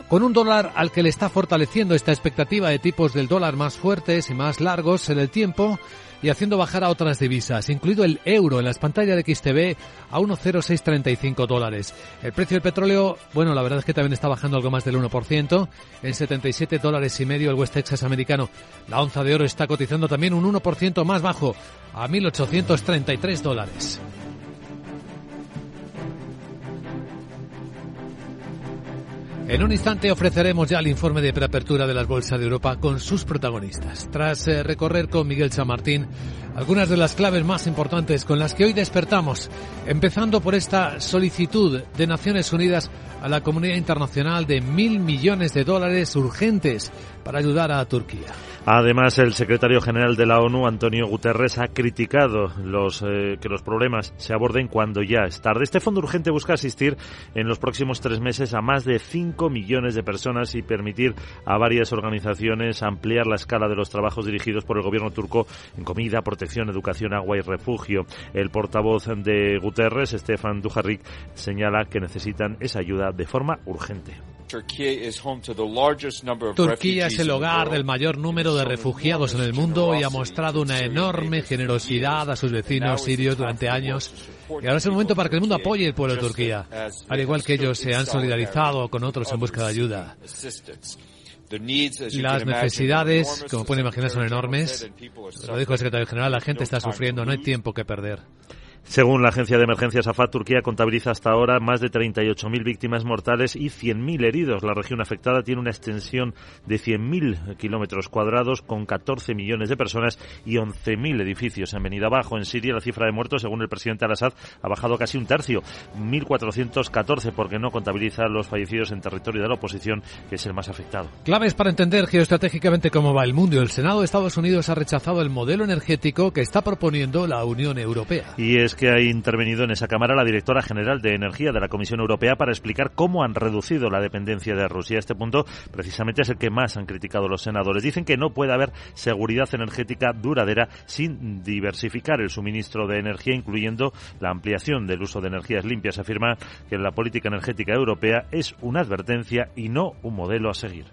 con un dólar al que le está fortaleciendo esta expectativa de tipos del dólar más fuertes y más largos en el tiempo, y haciendo bajar a otras divisas, incluido el euro en las pantallas de XTV a 1,0635 dólares. El precio del petróleo, bueno, la verdad es que también está bajando algo más del 1%, en 77 dólares y medio el West Texas americano. La onza de oro está cotizando también un 1% más bajo, a 1.833 dólares. En un instante ofreceremos ya el informe de preapertura de las bolsas de Europa con sus protagonistas. Tras eh, recorrer con Miguel San Martín algunas de las claves más importantes con las que hoy despertamos, empezando por esta solicitud de Naciones Unidas a la comunidad internacional de mil millones de dólares urgentes para ayudar a Turquía. Además, el secretario general de la ONU, Antonio Guterres, ha criticado los, eh, que los problemas se aborden cuando ya es tarde. Este fondo urgente busca asistir en los próximos tres meses a más de 5 millones de personas y permitir a varias organizaciones ampliar la escala de los trabajos dirigidos por el gobierno turco en comida, protección, educación, agua y refugio. El portavoz de Guterres, Stefan Dujarric, señala que necesitan esa ayuda de forma urgente. Turquía es el hogar del mayor número de refugiados en el mundo y ha mostrado una enorme generosidad a sus vecinos sirios durante años. Y ahora es el momento para que el mundo apoye el pueblo de Turquía, al igual que ellos se han solidarizado con otros en busca de ayuda. Las necesidades, como pueden imaginar, son enormes. Lo dijo el secretario general, la gente está sufriendo, no hay tiempo que perder. Según la agencia de emergencias AFAD, Turquía contabiliza hasta ahora más de 38.000 víctimas mortales y 100.000 heridos. La región afectada tiene una extensión de 100.000 kilómetros cuadrados con 14 millones de personas y 11.000 edificios. Han venido abajo en Siria la cifra de muertos, según el presidente al-Assad, ha bajado casi un tercio, 1.414, porque no contabiliza los fallecidos en territorio de la oposición, que es el más afectado. Claves para entender geoestratégicamente cómo va el mundo. El Senado de Estados Unidos ha rechazado el modelo energético que está proponiendo la Unión Europea. Y es que ha intervenido en esa Cámara la directora general de Energía de la Comisión Europea para explicar cómo han reducido la dependencia de Rusia. Este punto precisamente es el que más han criticado los senadores. Dicen que no puede haber seguridad energética duradera sin diversificar el suministro de energía, incluyendo la ampliación del uso de energías limpias. Afirma que la política energética europea es una advertencia y no un modelo a seguir.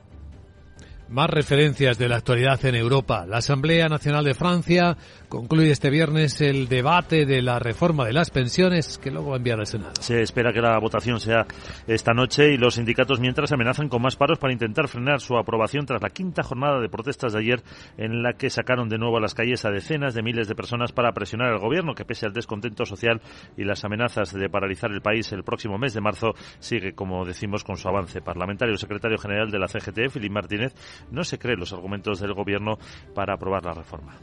Más referencias de la actualidad en Europa. La Asamblea Nacional de Francia concluye este viernes el debate de la reforma de las pensiones que luego va a enviar al Senado. Se espera que la votación sea esta noche y los sindicatos mientras amenazan con más paros para intentar frenar su aprobación tras la quinta jornada de protestas de ayer en la que sacaron de nuevo a las calles a decenas de miles de personas para presionar al gobierno que pese al descontento social y las amenazas de paralizar el país el próximo mes de marzo sigue, como decimos, con su avance parlamentario. El secretario general de la CGT, Filipe Martínez, no se cree los argumentos del gobierno para aprobar la reforma.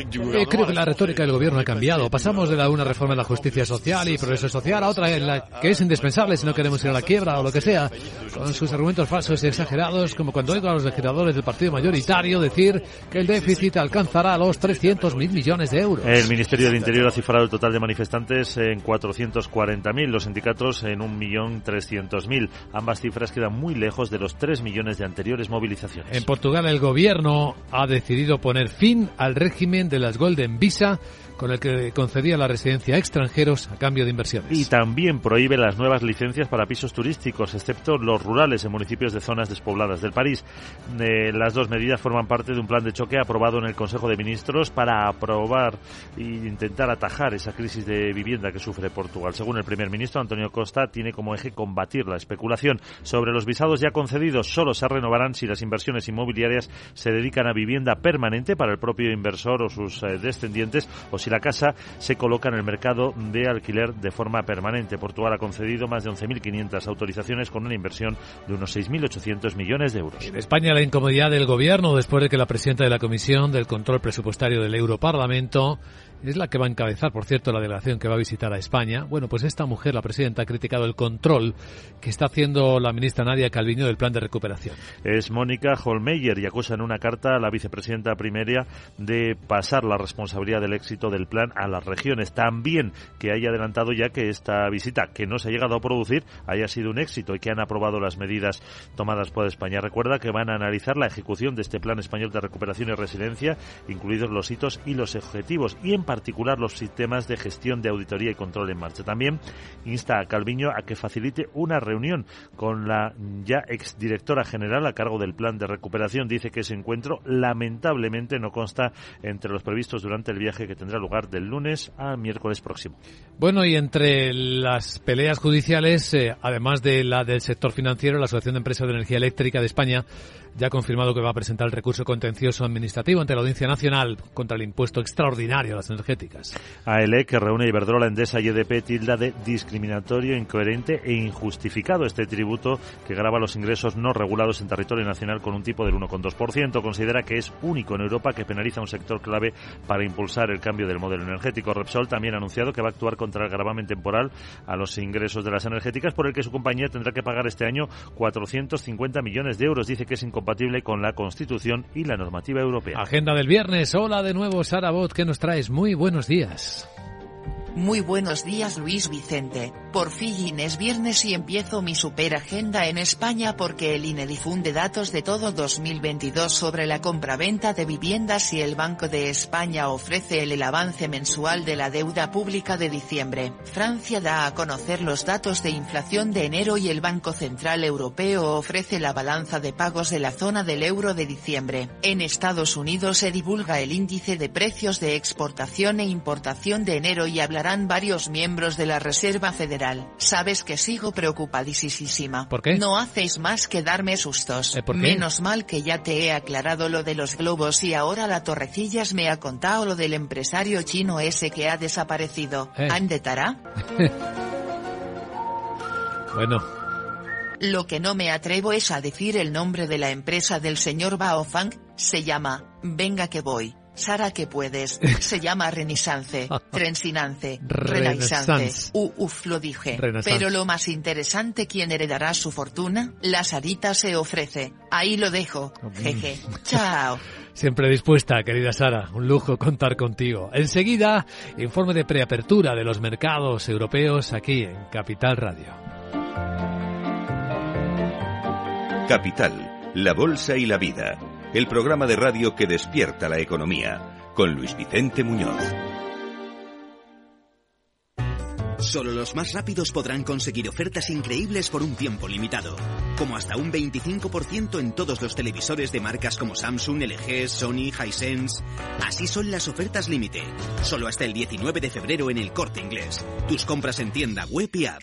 Eh, creo que la retórica del gobierno ha cambiado. Pasamos de la una reforma de la justicia social y progreso social a otra en la que es indispensable si no queremos ir a la quiebra o lo que sea, con sus argumentos falsos y exagerados, como cuando oigo a los legisladores del partido mayoritario decir que el déficit alcanzará los 300.000 millones de euros. El Ministerio del Interior ha cifrado el total de manifestantes en 440.000, los sindicatos en 1.300.000. Ambas cifras quedan muy lejos de los 3 millones de anteriores movilizaciones. En Portugal el gobierno ha decidido poner fin al régimen de las Golden Visa con el que concedía la residencia a extranjeros a cambio de inversiones. Y también prohíbe las nuevas licencias para pisos turísticos, excepto los rurales en municipios de zonas despobladas del país. Eh, las dos medidas forman parte de un plan de choque aprobado en el Consejo de Ministros para aprobar e intentar atajar esa crisis de vivienda que sufre Portugal. Según el primer ministro, Antonio Costa, tiene como eje combatir la especulación. Sobre los visados ya concedidos, solo se renovarán si las inversiones inmobiliarias se dedican a vivienda permanente para el propio inversor o sus eh, descendientes o si la casa se coloca en el mercado de alquiler de forma permanente. Portugal ha concedido más de 11.500 autorizaciones con una inversión de unos 6.800 millones de euros. En España la incomodidad del gobierno después de que la presidenta de la Comisión del Control Presupuestario del Europarlamento es la que va a encabezar, por cierto, la delegación que va a visitar a España. Bueno, pues esta mujer, la presidenta, ha criticado el control que está haciendo la ministra Nadia Calviño del plan de recuperación. Es Mónica Holmeyer y acusa en una carta a la vicepresidenta primera de pasar la responsabilidad del éxito del plan a las regiones. También que haya adelantado ya que esta visita, que no se ha llegado a producir, haya sido un éxito y que han aprobado las medidas tomadas por España. Recuerda que van a analizar la ejecución de este plan español de recuperación y resiliencia, incluidos los hitos y los objetivos, y en particular los sistemas de gestión de auditoría y control en marcha. También insta a Calviño a que facilite una reunión con la ya exdirectora general a cargo del plan de recuperación. Dice que ese encuentro lamentablemente no consta entre los previstos durante el viaje que tendrá lugar del lunes a miércoles próximo. Bueno, y entre las peleas judiciales, eh, además de la del sector financiero, la Asociación de Empresas de Energía Eléctrica de España ya ha confirmado que va a presentar el recurso contencioso administrativo ante la Audiencia Nacional contra el impuesto extraordinario a las energéticas. AELE, que reúne Iberdrola, Endesa y EDP, tilda de discriminatorio, incoherente e injustificado este tributo que grava los ingresos no regulados en territorio nacional con un tipo del 1,2%. Considera que es único en Europa que penaliza un sector clave para impulsar el cambio del modelo energético. Repsol también ha anunciado que va a actuar contra el gravamen temporal a los ingresos de las energéticas por el que su compañía tendrá que pagar este año 450 millones de euros. Dice que es incompatible con la Constitución y la normativa europea. Agenda del viernes. Hola de nuevo, Sara Bot. ¿Qué nos traes? Muy buenos días. Muy buenos días Luis Vicente, por fin es viernes y empiezo mi super agenda en España porque el INE difunde datos de todo 2022 sobre la compraventa de viviendas y el Banco de España ofrece el, avance mensual de la deuda pública de diciembre. Francia da a conocer los datos de inflación de enero y el Banco Central Europeo ofrece la balanza de pagos de la zona del euro de diciembre. En Estados Unidos se divulga el índice de precios de exportación e importación de enero y habla varios miembros de la Reserva Federal. Sabes que sigo preocupadísima. ¿Por qué? No hacéis más que darme sustos. ¿Eh, ¿por qué? Menos mal que ya te he aclarado lo de los globos y ahora la Torrecillas me ha contado lo del empresario chino ese que ha desaparecido. Eh. ¿Andetará? bueno, Lo que no me atrevo es a decir el nombre de la empresa del señor Baofang, se llama, venga que voy. Sara que puedes, se llama Renaissance, Trensinance, Renaissance. Uh, uf lo dije, pero lo más interesante ¿quién heredará su fortuna? La Sarita se ofrece, ahí lo dejo, jeje, chao. Siempre dispuesta, querida Sara. Un lujo contar contigo. Enseguida, informe de preapertura de los mercados europeos aquí en Capital Radio. Capital, la Bolsa y la Vida. El programa de radio que despierta la economía. Con Luis Vicente Muñoz. Solo los más rápidos podrán conseguir ofertas increíbles por un tiempo limitado, como hasta un 25% en todos los televisores de marcas como Samsung, LG, Sony, Hisense. Así son las ofertas límite, solo hasta el 19 de febrero en el Corte Inglés. Tus compras en tienda web y app.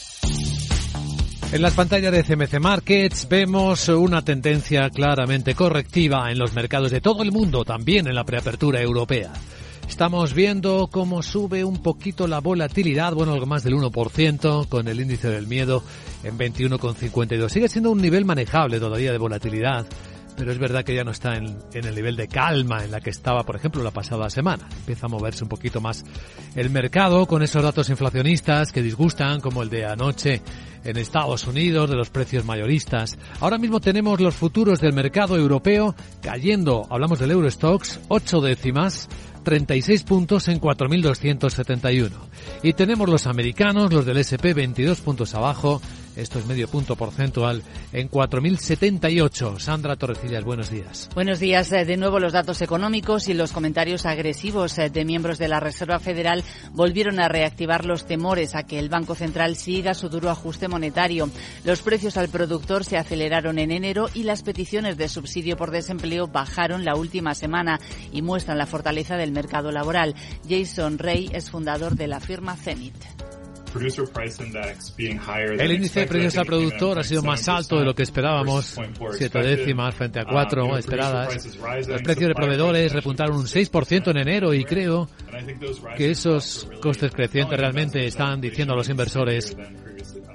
En las pantallas de CMC Markets vemos una tendencia claramente correctiva en los mercados de todo el mundo, también en la preapertura europea. Estamos viendo cómo sube un poquito la volatilidad, bueno, algo más del 1%, con el índice del miedo en 21,52. Sigue siendo un nivel manejable todavía de volatilidad pero es verdad que ya no está en, el nivel de calma en la que estaba, por ejemplo, la pasada semana. Empieza a moverse un poquito más el mercado con esos datos inflacionistas que disgustan, como el de anoche en Estados Unidos, de los precios mayoristas. Ahora mismo tenemos los futuros del mercado europeo cayendo, hablamos del Eurostox, 8 décimas, 36 puntos en 4.271. Y tenemos los americanos, los del SP, 22 puntos abajo, esto es medio punto porcentual en 4.078. Sandra Torrecillas, buenos días. Buenos días. Eh, de nuevo los datos económicos y los comentarios agresivos eh, de miembros de la Reserva Federal volvieron a reactivar los temores a que el Banco Central siga su duro ajuste monetario. Los precios al productor se aceleraron en enero y las peticiones de subsidio por desempleo bajaron la última semana y muestran la fortaleza del mercado laboral. Jason Rey es fundador de la firma Zenit. El índice de precios al productor ha sido más alto de lo que esperábamos, siete décimas frente a cuatro esperadas. Los precios de proveedores repuntaron un 6% en enero y creo que esos costes crecientes realmente están diciendo a los inversores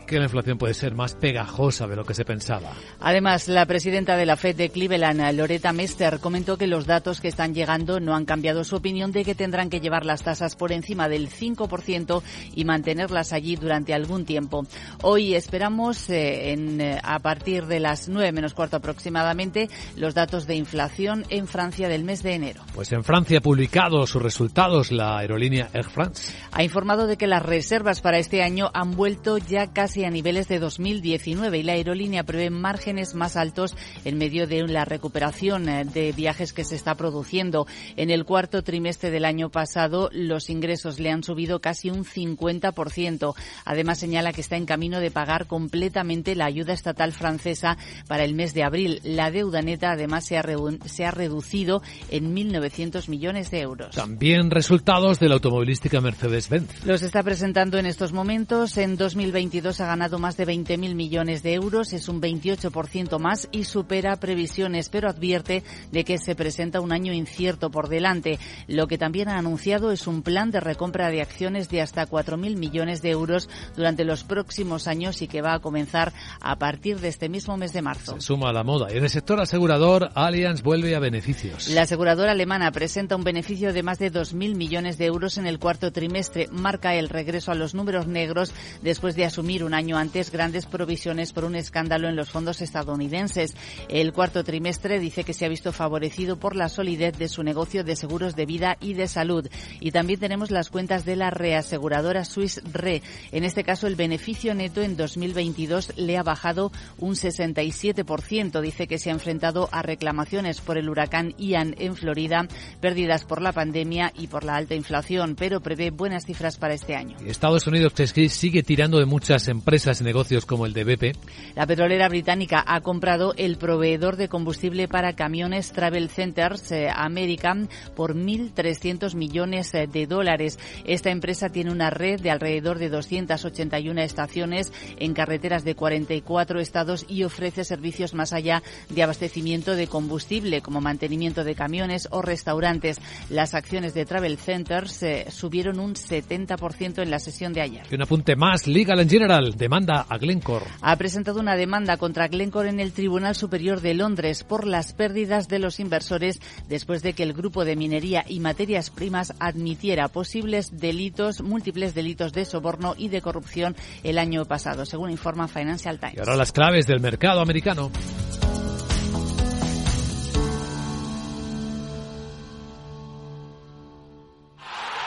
que la inflación puede ser más pegajosa de lo que se pensaba. Además, la presidenta de la Fed de Cleveland, Loretta Mester, comentó que los datos que están llegando no han cambiado su opinión de que tendrán que llevar las tasas por encima del 5% y mantenerlas allí durante algún tiempo. Hoy esperamos, eh, en, eh, a partir de las 9 menos cuarto aproximadamente, los datos de inflación en Francia del mes de enero. Pues en Francia ha publicado sus resultados la aerolínea Air France. Ha informado de que las reservas para este año han vuelto ya casi a niveles de 2019 y la aerolínea prevé márgenes más altos en medio de la recuperación eh, de viajes que se está produciendo. En el cuarto trimestre del año pasado, los ingresos le han subido casi un 50%. Además, señala que está en camino de pagar completamente la ayuda estatal francesa para el mes de abril. La deuda neta, además, se ha, se ha reducido en 1.900 millones de euros. También resultados de la automovilística Mercedes-Benz. Los está presentando en estos momentos. En 2022 ha ganado más de 20.000 millones de euros, es un 28% más y supera previsiones, pero advierte de que se presenta un año incierto por delante. Lo que también ha anunciado es un plan de recompra de acciones de hasta 4.000 millones de euros durante los próximos años y que va a comenzar a partir de este mismo mes de marzo. Se suma a la moda. Y en el sector asegurador, Allianz vuelve a beneficios. La aseguradora alemana presenta un beneficio de más de 2.000 millones de euros en el cuarto trimestre. Marca el regreso a los números negros después de asumir un año antes grandes provisiones por un escándalo en los fondos estadounidenses. El cuarto trimestre dice que se ha visto favorecido por la solidez de su negocio de seguros de vida y de salud. Y también tenemos las cuentas de la reaseguradora Swiss Re. En este caso, el beneficio neto en 2022 le ha bajado un 67%. Dice que se ha enfrentado a reclamaciones por el huracán Ian en Florida, pérdidas por la pandemia y por la alta inflación, pero prevé buenas cifras para este año. Estados Unidos sigue tirando de muchas empresas empresas y negocios como el de BP. La petrolera británica ha comprado el proveedor de combustible para camiones Travel Centers eh, American por 1.300 millones eh, de dólares. Esta empresa tiene una red de alrededor de 281 estaciones en carreteras de 44 estados y ofrece servicios más allá de abastecimiento de combustible como mantenimiento de camiones o restaurantes. Las acciones de Travel Centers eh, subieron un 70% en la sesión de ayer. Y un apunte más, Legal en General demanda a Glencore. Ha presentado una demanda contra Glencore en el Tribunal Superior de Londres por las pérdidas de los inversores después de que el grupo de minería y materias primas admitiera posibles delitos, múltiples delitos de soborno y de corrupción el año pasado, según informa Financial Times. Y ahora las claves del mercado americano.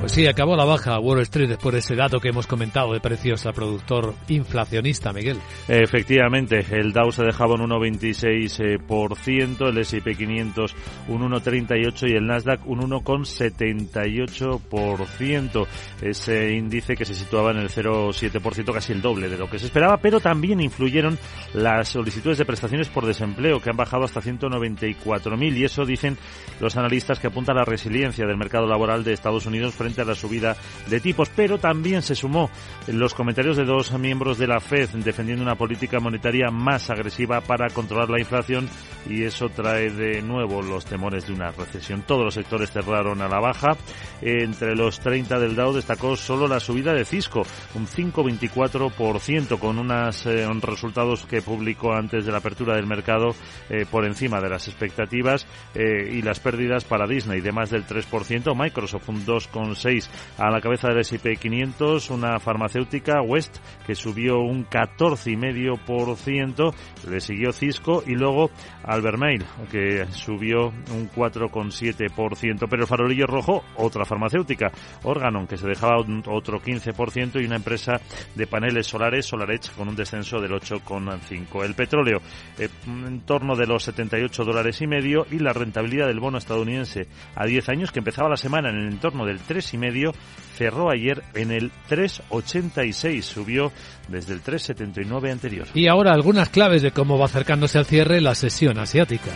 Pues sí, acabó la baja Wall Street después de ese dato que hemos comentado de precios al productor inflacionista, Miguel. Efectivamente, el Dow se dejaba un 1,26%, el S&P 500 un 1,38% y el Nasdaq un 1,78%. Ese índice que se situaba en el 0,7%, casi el doble de lo que se esperaba, pero también influyeron las solicitudes de prestaciones por desempleo, que han bajado hasta 194.000 y eso dicen los analistas que apunta a la resiliencia del mercado laboral de Estados Unidos frente a la subida de tipos, pero también se sumó los comentarios de dos miembros de la Fed defendiendo una política monetaria más agresiva para controlar la inflación y eso trae de nuevo los temores de una recesión. Todos los sectores cerraron a la baja. Entre los 30 del Dow destacó solo la subida de Cisco, un 5,24% con unos eh, resultados que publicó antes de la apertura del mercado eh, por encima de las expectativas eh, y las pérdidas para Disney de más del 3%, Microsoft un 2,6% a la cabeza del S&P 500, una farmacéutica West que subió un 14,5%, le siguió Cisco y luego Albermail que subió un 4,7%, pero el farolillo rojo otra farmacéutica, Organon que se dejaba otro 15% y una empresa de paneles solares, SolarEdge con un descenso del 8,5. El petróleo eh, en torno de los 78 dólares y medio y la rentabilidad del bono estadounidense a 10 años que empezaba la semana en el entorno del 3 y medio, cerró ayer en el 3,86, subió desde el 3,79 anterior. Y ahora algunas claves de cómo va acercándose al cierre la sesión asiática.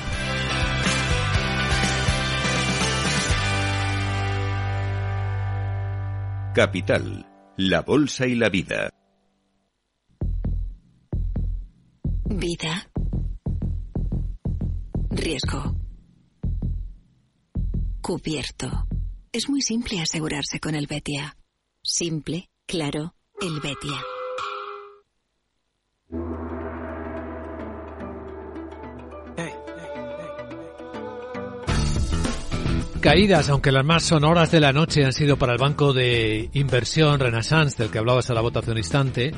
Capital, la bolsa y la vida. Vida. Riesgo. Cubierto. Es muy simple asegurarse con el Betia. Simple, claro, el Betia. Caídas, aunque las más sonoras de la noche han sido para el banco de inversión Renaissance, del que hablabas a la un instante,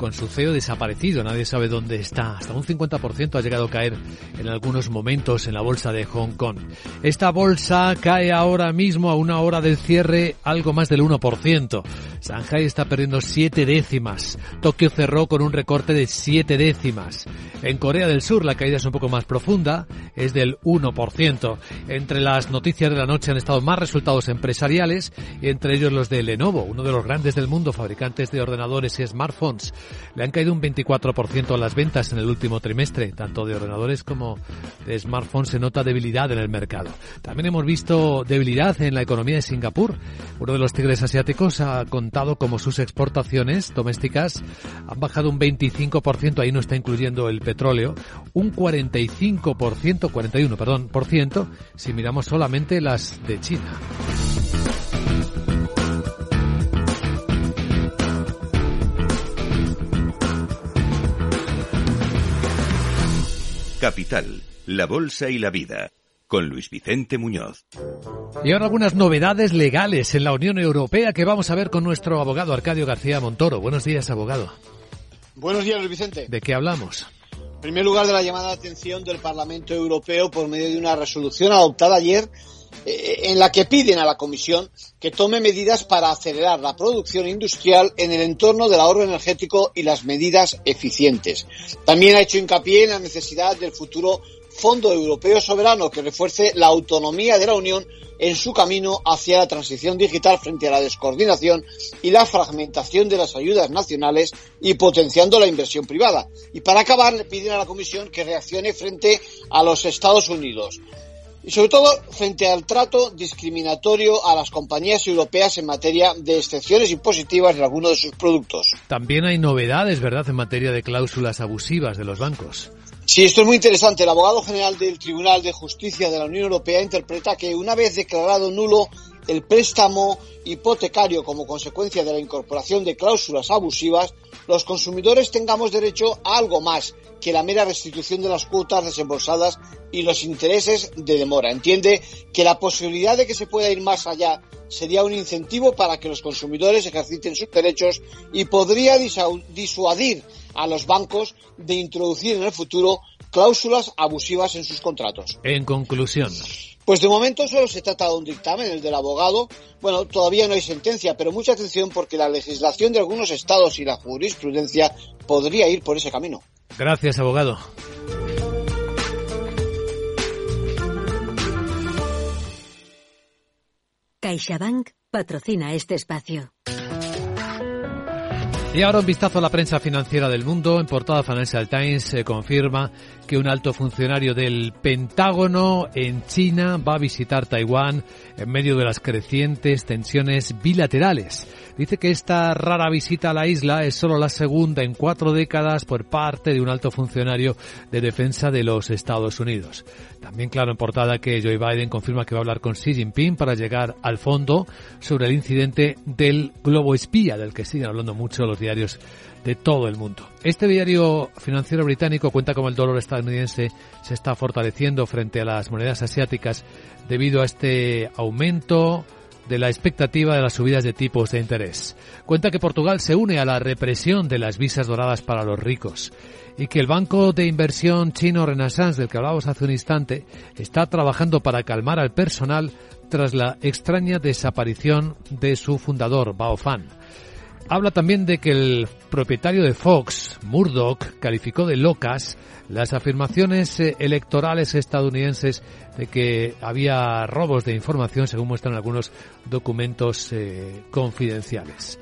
con su CEO desaparecido, nadie sabe dónde está. Hasta un 50% ha llegado a caer en algunos momentos en la bolsa de Hong Kong. Esta bolsa cae ahora mismo a una hora del cierre algo más del 1%. Shanghai está perdiendo 7 décimas. Tokio cerró con un recorte de 7 décimas. En Corea del Sur la caída es un poco más profunda, es del 1%. Entre las noticias de la noche han estado más resultados empresariales, entre ellos los de Lenovo, uno de los grandes del mundo, fabricantes de ordenadores y smartphones. Le han caído un 24% a las ventas en el último trimestre, tanto de ordenadores como de smartphones se nota debilidad en el mercado. También hemos visto debilidad en la economía de Singapur. Uno de los tigres asiáticos ha contado como sus exportaciones domésticas han bajado un 25%, ahí no está incluyendo el petróleo, un 45%, 41, perdón, por ciento, si miramos solamente las de China. Capital, la Bolsa y la Vida, con Luis Vicente Muñoz. Y ahora algunas novedades legales en la Unión Europea que vamos a ver con nuestro abogado Arcadio García Montoro. Buenos días, abogado. Buenos días, Luis Vicente. ¿De qué hablamos? En primer lugar, de la llamada de atención del Parlamento Europeo por medio de una resolución adoptada ayer en la que piden a la Comisión que tome medidas para acelerar la producción industrial en el entorno del ahorro energético y las medidas eficientes. También ha hecho hincapié en la necesidad del futuro Fondo Europeo Soberano que refuerce la autonomía de la Unión en su camino hacia la transición digital frente a la descoordinación y la fragmentación de las ayudas nacionales y potenciando la inversión privada. Y para acabar, le piden a la Comisión que reaccione frente a los Estados Unidos. Y sobre todo frente al trato discriminatorio a las compañías europeas en materia de excepciones impositivas de algunos de sus productos. También hay novedades, ¿verdad?, en materia de cláusulas abusivas de los bancos. Sí, esto es muy interesante. El abogado general del Tribunal de Justicia de la Unión Europea interpreta que una vez declarado nulo el préstamo hipotecario como consecuencia de la incorporación de cláusulas abusivas, los consumidores tengamos derecho a algo más que la mera restitución de las cuotas desembolsadas y los intereses de demora. Entiende que la posibilidad de que se pueda ir más allá sería un incentivo para que los consumidores ejerciten sus derechos y podría disuadir a los bancos de introducir en el futuro cláusulas abusivas en sus contratos. En conclusión. Pues de momento solo se trata de un dictamen, el del abogado. Bueno, todavía no hay sentencia, pero mucha atención porque la legislación de algunos estados y la jurisprudencia podría ir por ese camino. Gracias, abogado. CaixaBank patrocina este espacio. Y ahora un vistazo a la prensa financiera del mundo. En portada Financial Times se confirma que un alto funcionario del Pentágono en China va a visitar Taiwán en medio de las crecientes tensiones bilaterales. Dice que esta rara visita a la isla es solo la segunda en cuatro décadas por parte de un alto funcionario de defensa de los Estados Unidos. También claro en portada que Joe Biden confirma que va a hablar con Xi Jinping para llegar al fondo sobre el incidente del globo espía, del que siguen hablando mucho los diarios de todo el mundo. Este diario financiero británico cuenta cómo el dólar estadounidense se está fortaleciendo frente a las monedas asiáticas debido a este aumento de la expectativa de las subidas de tipos de interés. Cuenta que Portugal se une a la represión de las visas doradas para los ricos y que el banco de inversión chino Renaissance, del que hablábamos hace un instante, está trabajando para calmar al personal tras la extraña desaparición de su fundador, Bao Fan. Habla también de que el propietario de Fox, Murdoch, calificó de locas las afirmaciones eh, electorales estadounidenses de que había robos de información, según muestran algunos documentos eh, confidenciales.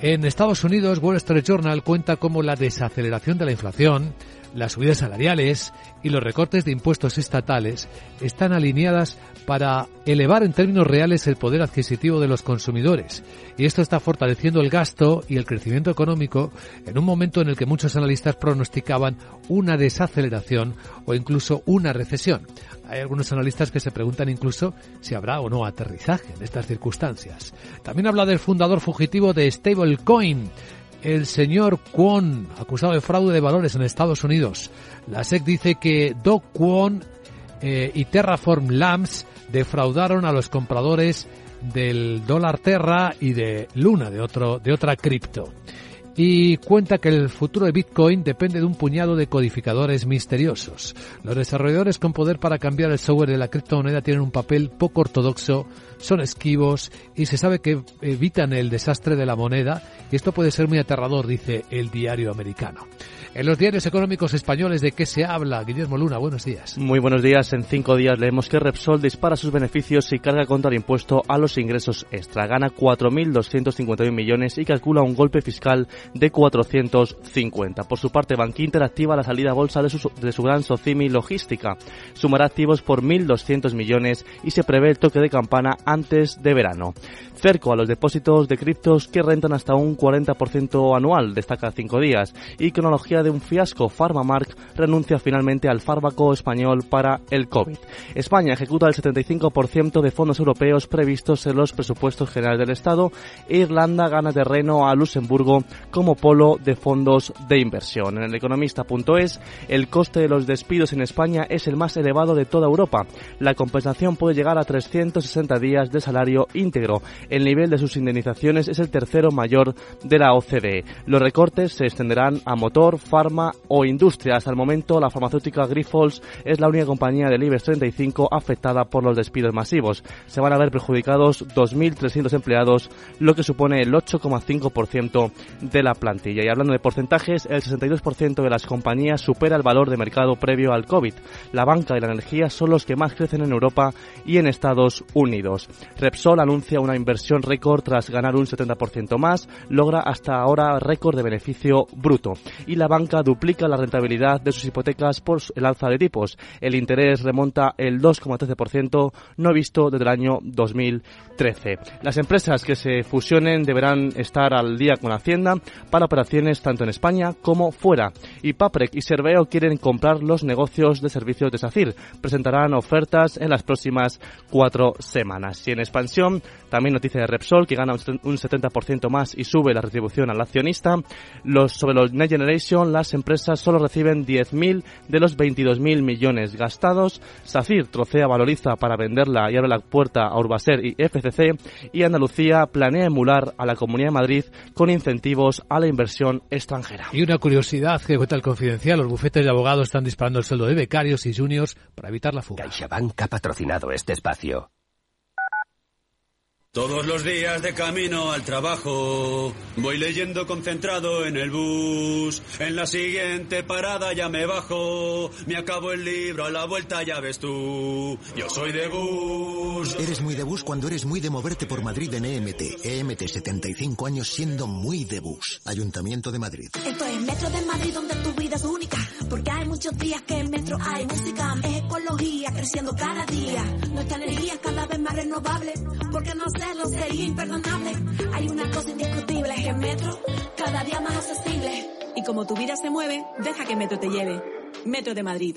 En Estados Unidos, Wall Street Journal cuenta cómo la desaceleración de la inflación, las subidas salariales y los recortes de impuestos estatales están alineadas para elevar en términos reales el poder adquisitivo de los consumidores. Y esto está fortaleciendo el gasto y el crecimiento económico en un momento en el que muchos analistas pronosticaban una desaceleración o incluso una recesión. Hay algunos analistas que se preguntan incluso si habrá o no aterrizaje en estas circunstancias. También habla del fundador fugitivo de Stablecoin, el señor Kwon, acusado de fraude de valores en Estados Unidos. La SEC dice que Do Kwon eh, y Terraform Labs defraudaron a los compradores del dólar Terra y de Luna, de, otro, de otra cripto. Y cuenta que el futuro de Bitcoin depende de un puñado de codificadores misteriosos. Los desarrolladores con poder para cambiar el software de la criptomoneda tienen un papel poco ortodoxo, son esquivos y se sabe que evitan el desastre de la moneda y esto puede ser muy aterrador, dice el diario americano. En los diarios económicos españoles, ¿de qué se habla? Guillermo Luna, buenos días. Muy buenos días. En cinco días leemos que Repsol dispara sus beneficios y carga contra el impuesto a los ingresos extra. Gana 4.251 millones y calcula un golpe fiscal de 450. Por su parte, Bank activa la salida a bolsa de su, de su gran Socimi Logística. Sumará activos por 1.200 millones y se prevé el toque de campana antes de verano. Cerco a los depósitos de criptos que rentan hasta un 40% anual, destaca cinco días. De un fiasco, PharmaMark renuncia finalmente al fármaco español para el COVID. España ejecuta el 75% de fondos europeos previstos en los presupuestos generales del Estado. Irlanda gana terreno a Luxemburgo como polo de fondos de inversión. En el economista.es, el coste de los despidos en España es el más elevado de toda Europa. La compensación puede llegar a 360 días de salario íntegro el nivel de sus indemnizaciones es el tercero mayor de la OCDE. Los recortes se extenderán a motor, farma o industria. Hasta el momento, la farmacéutica Grifols es la única compañía del IBEX 35 afectada por los despidos masivos. Se van a ver perjudicados 2.300 empleados, lo que supone el 8,5% de la plantilla. Y hablando de porcentajes, el 62% de las compañías supera el valor de mercado previo al COVID. La banca y la energía son los que más crecen en Europa y en Estados Unidos. Repsol anuncia una inversión versión récord tras ganar un 70% más, logra hasta ahora récord de beneficio bruto. Y la banca banca duplica la rentabilidad de sus hipotecas por el alza de tipos. El interés remonta el 2,13%, no visto desde el año 2013. Las empresas que se fusionen deberán estar al día con Hacienda para operaciones tanto en España como fuera. Y Paprec y Serveo quieren comprar los negocios de servicios de SACIR. Presentarán ofertas en las próximas cuatro semanas. Y en expansión, también noticia de Repsol, que gana un 70% más y sube la retribución al accionista. Los, sobre los Next Generation, las empresas solo reciben 10.000 de los 22.000 millones gastados. SACIR trocea, valoriza para venderla y abre la puerta a Urbaser y FCC. Y Andalucía planea emular a la Comunidad de Madrid con incentivos a la inversión extranjera. Y una curiosidad que cuenta el confidencial, los bufetes de abogados están disparando el sueldo de becarios y juniors para evitar la fuga. CaixaBank ha patrocinado este espacio. Todos los días de camino al trabajo voy leyendo concentrado en el bus. En la siguiente parada ya me bajo. Me acabo el libro a la vuelta ya ves tú. Yo soy de bus. Eres muy de bus cuando eres muy de moverte por Madrid en EMT. EMT 75 años siendo muy de bus. Ayuntamiento de Madrid. Esto es Metro de Madrid donde tu vida es única. Porque hay muchos días que en Metro hay música. Es ecología creciendo cada día. Nuestra energía cada vez más renovable. Porque no hacerlo sería imperdonable. Hay una cosa indiscutible, que Metro cada día más accesible. Y como tu vida se mueve, deja que Metro te lleve. Metro de Madrid.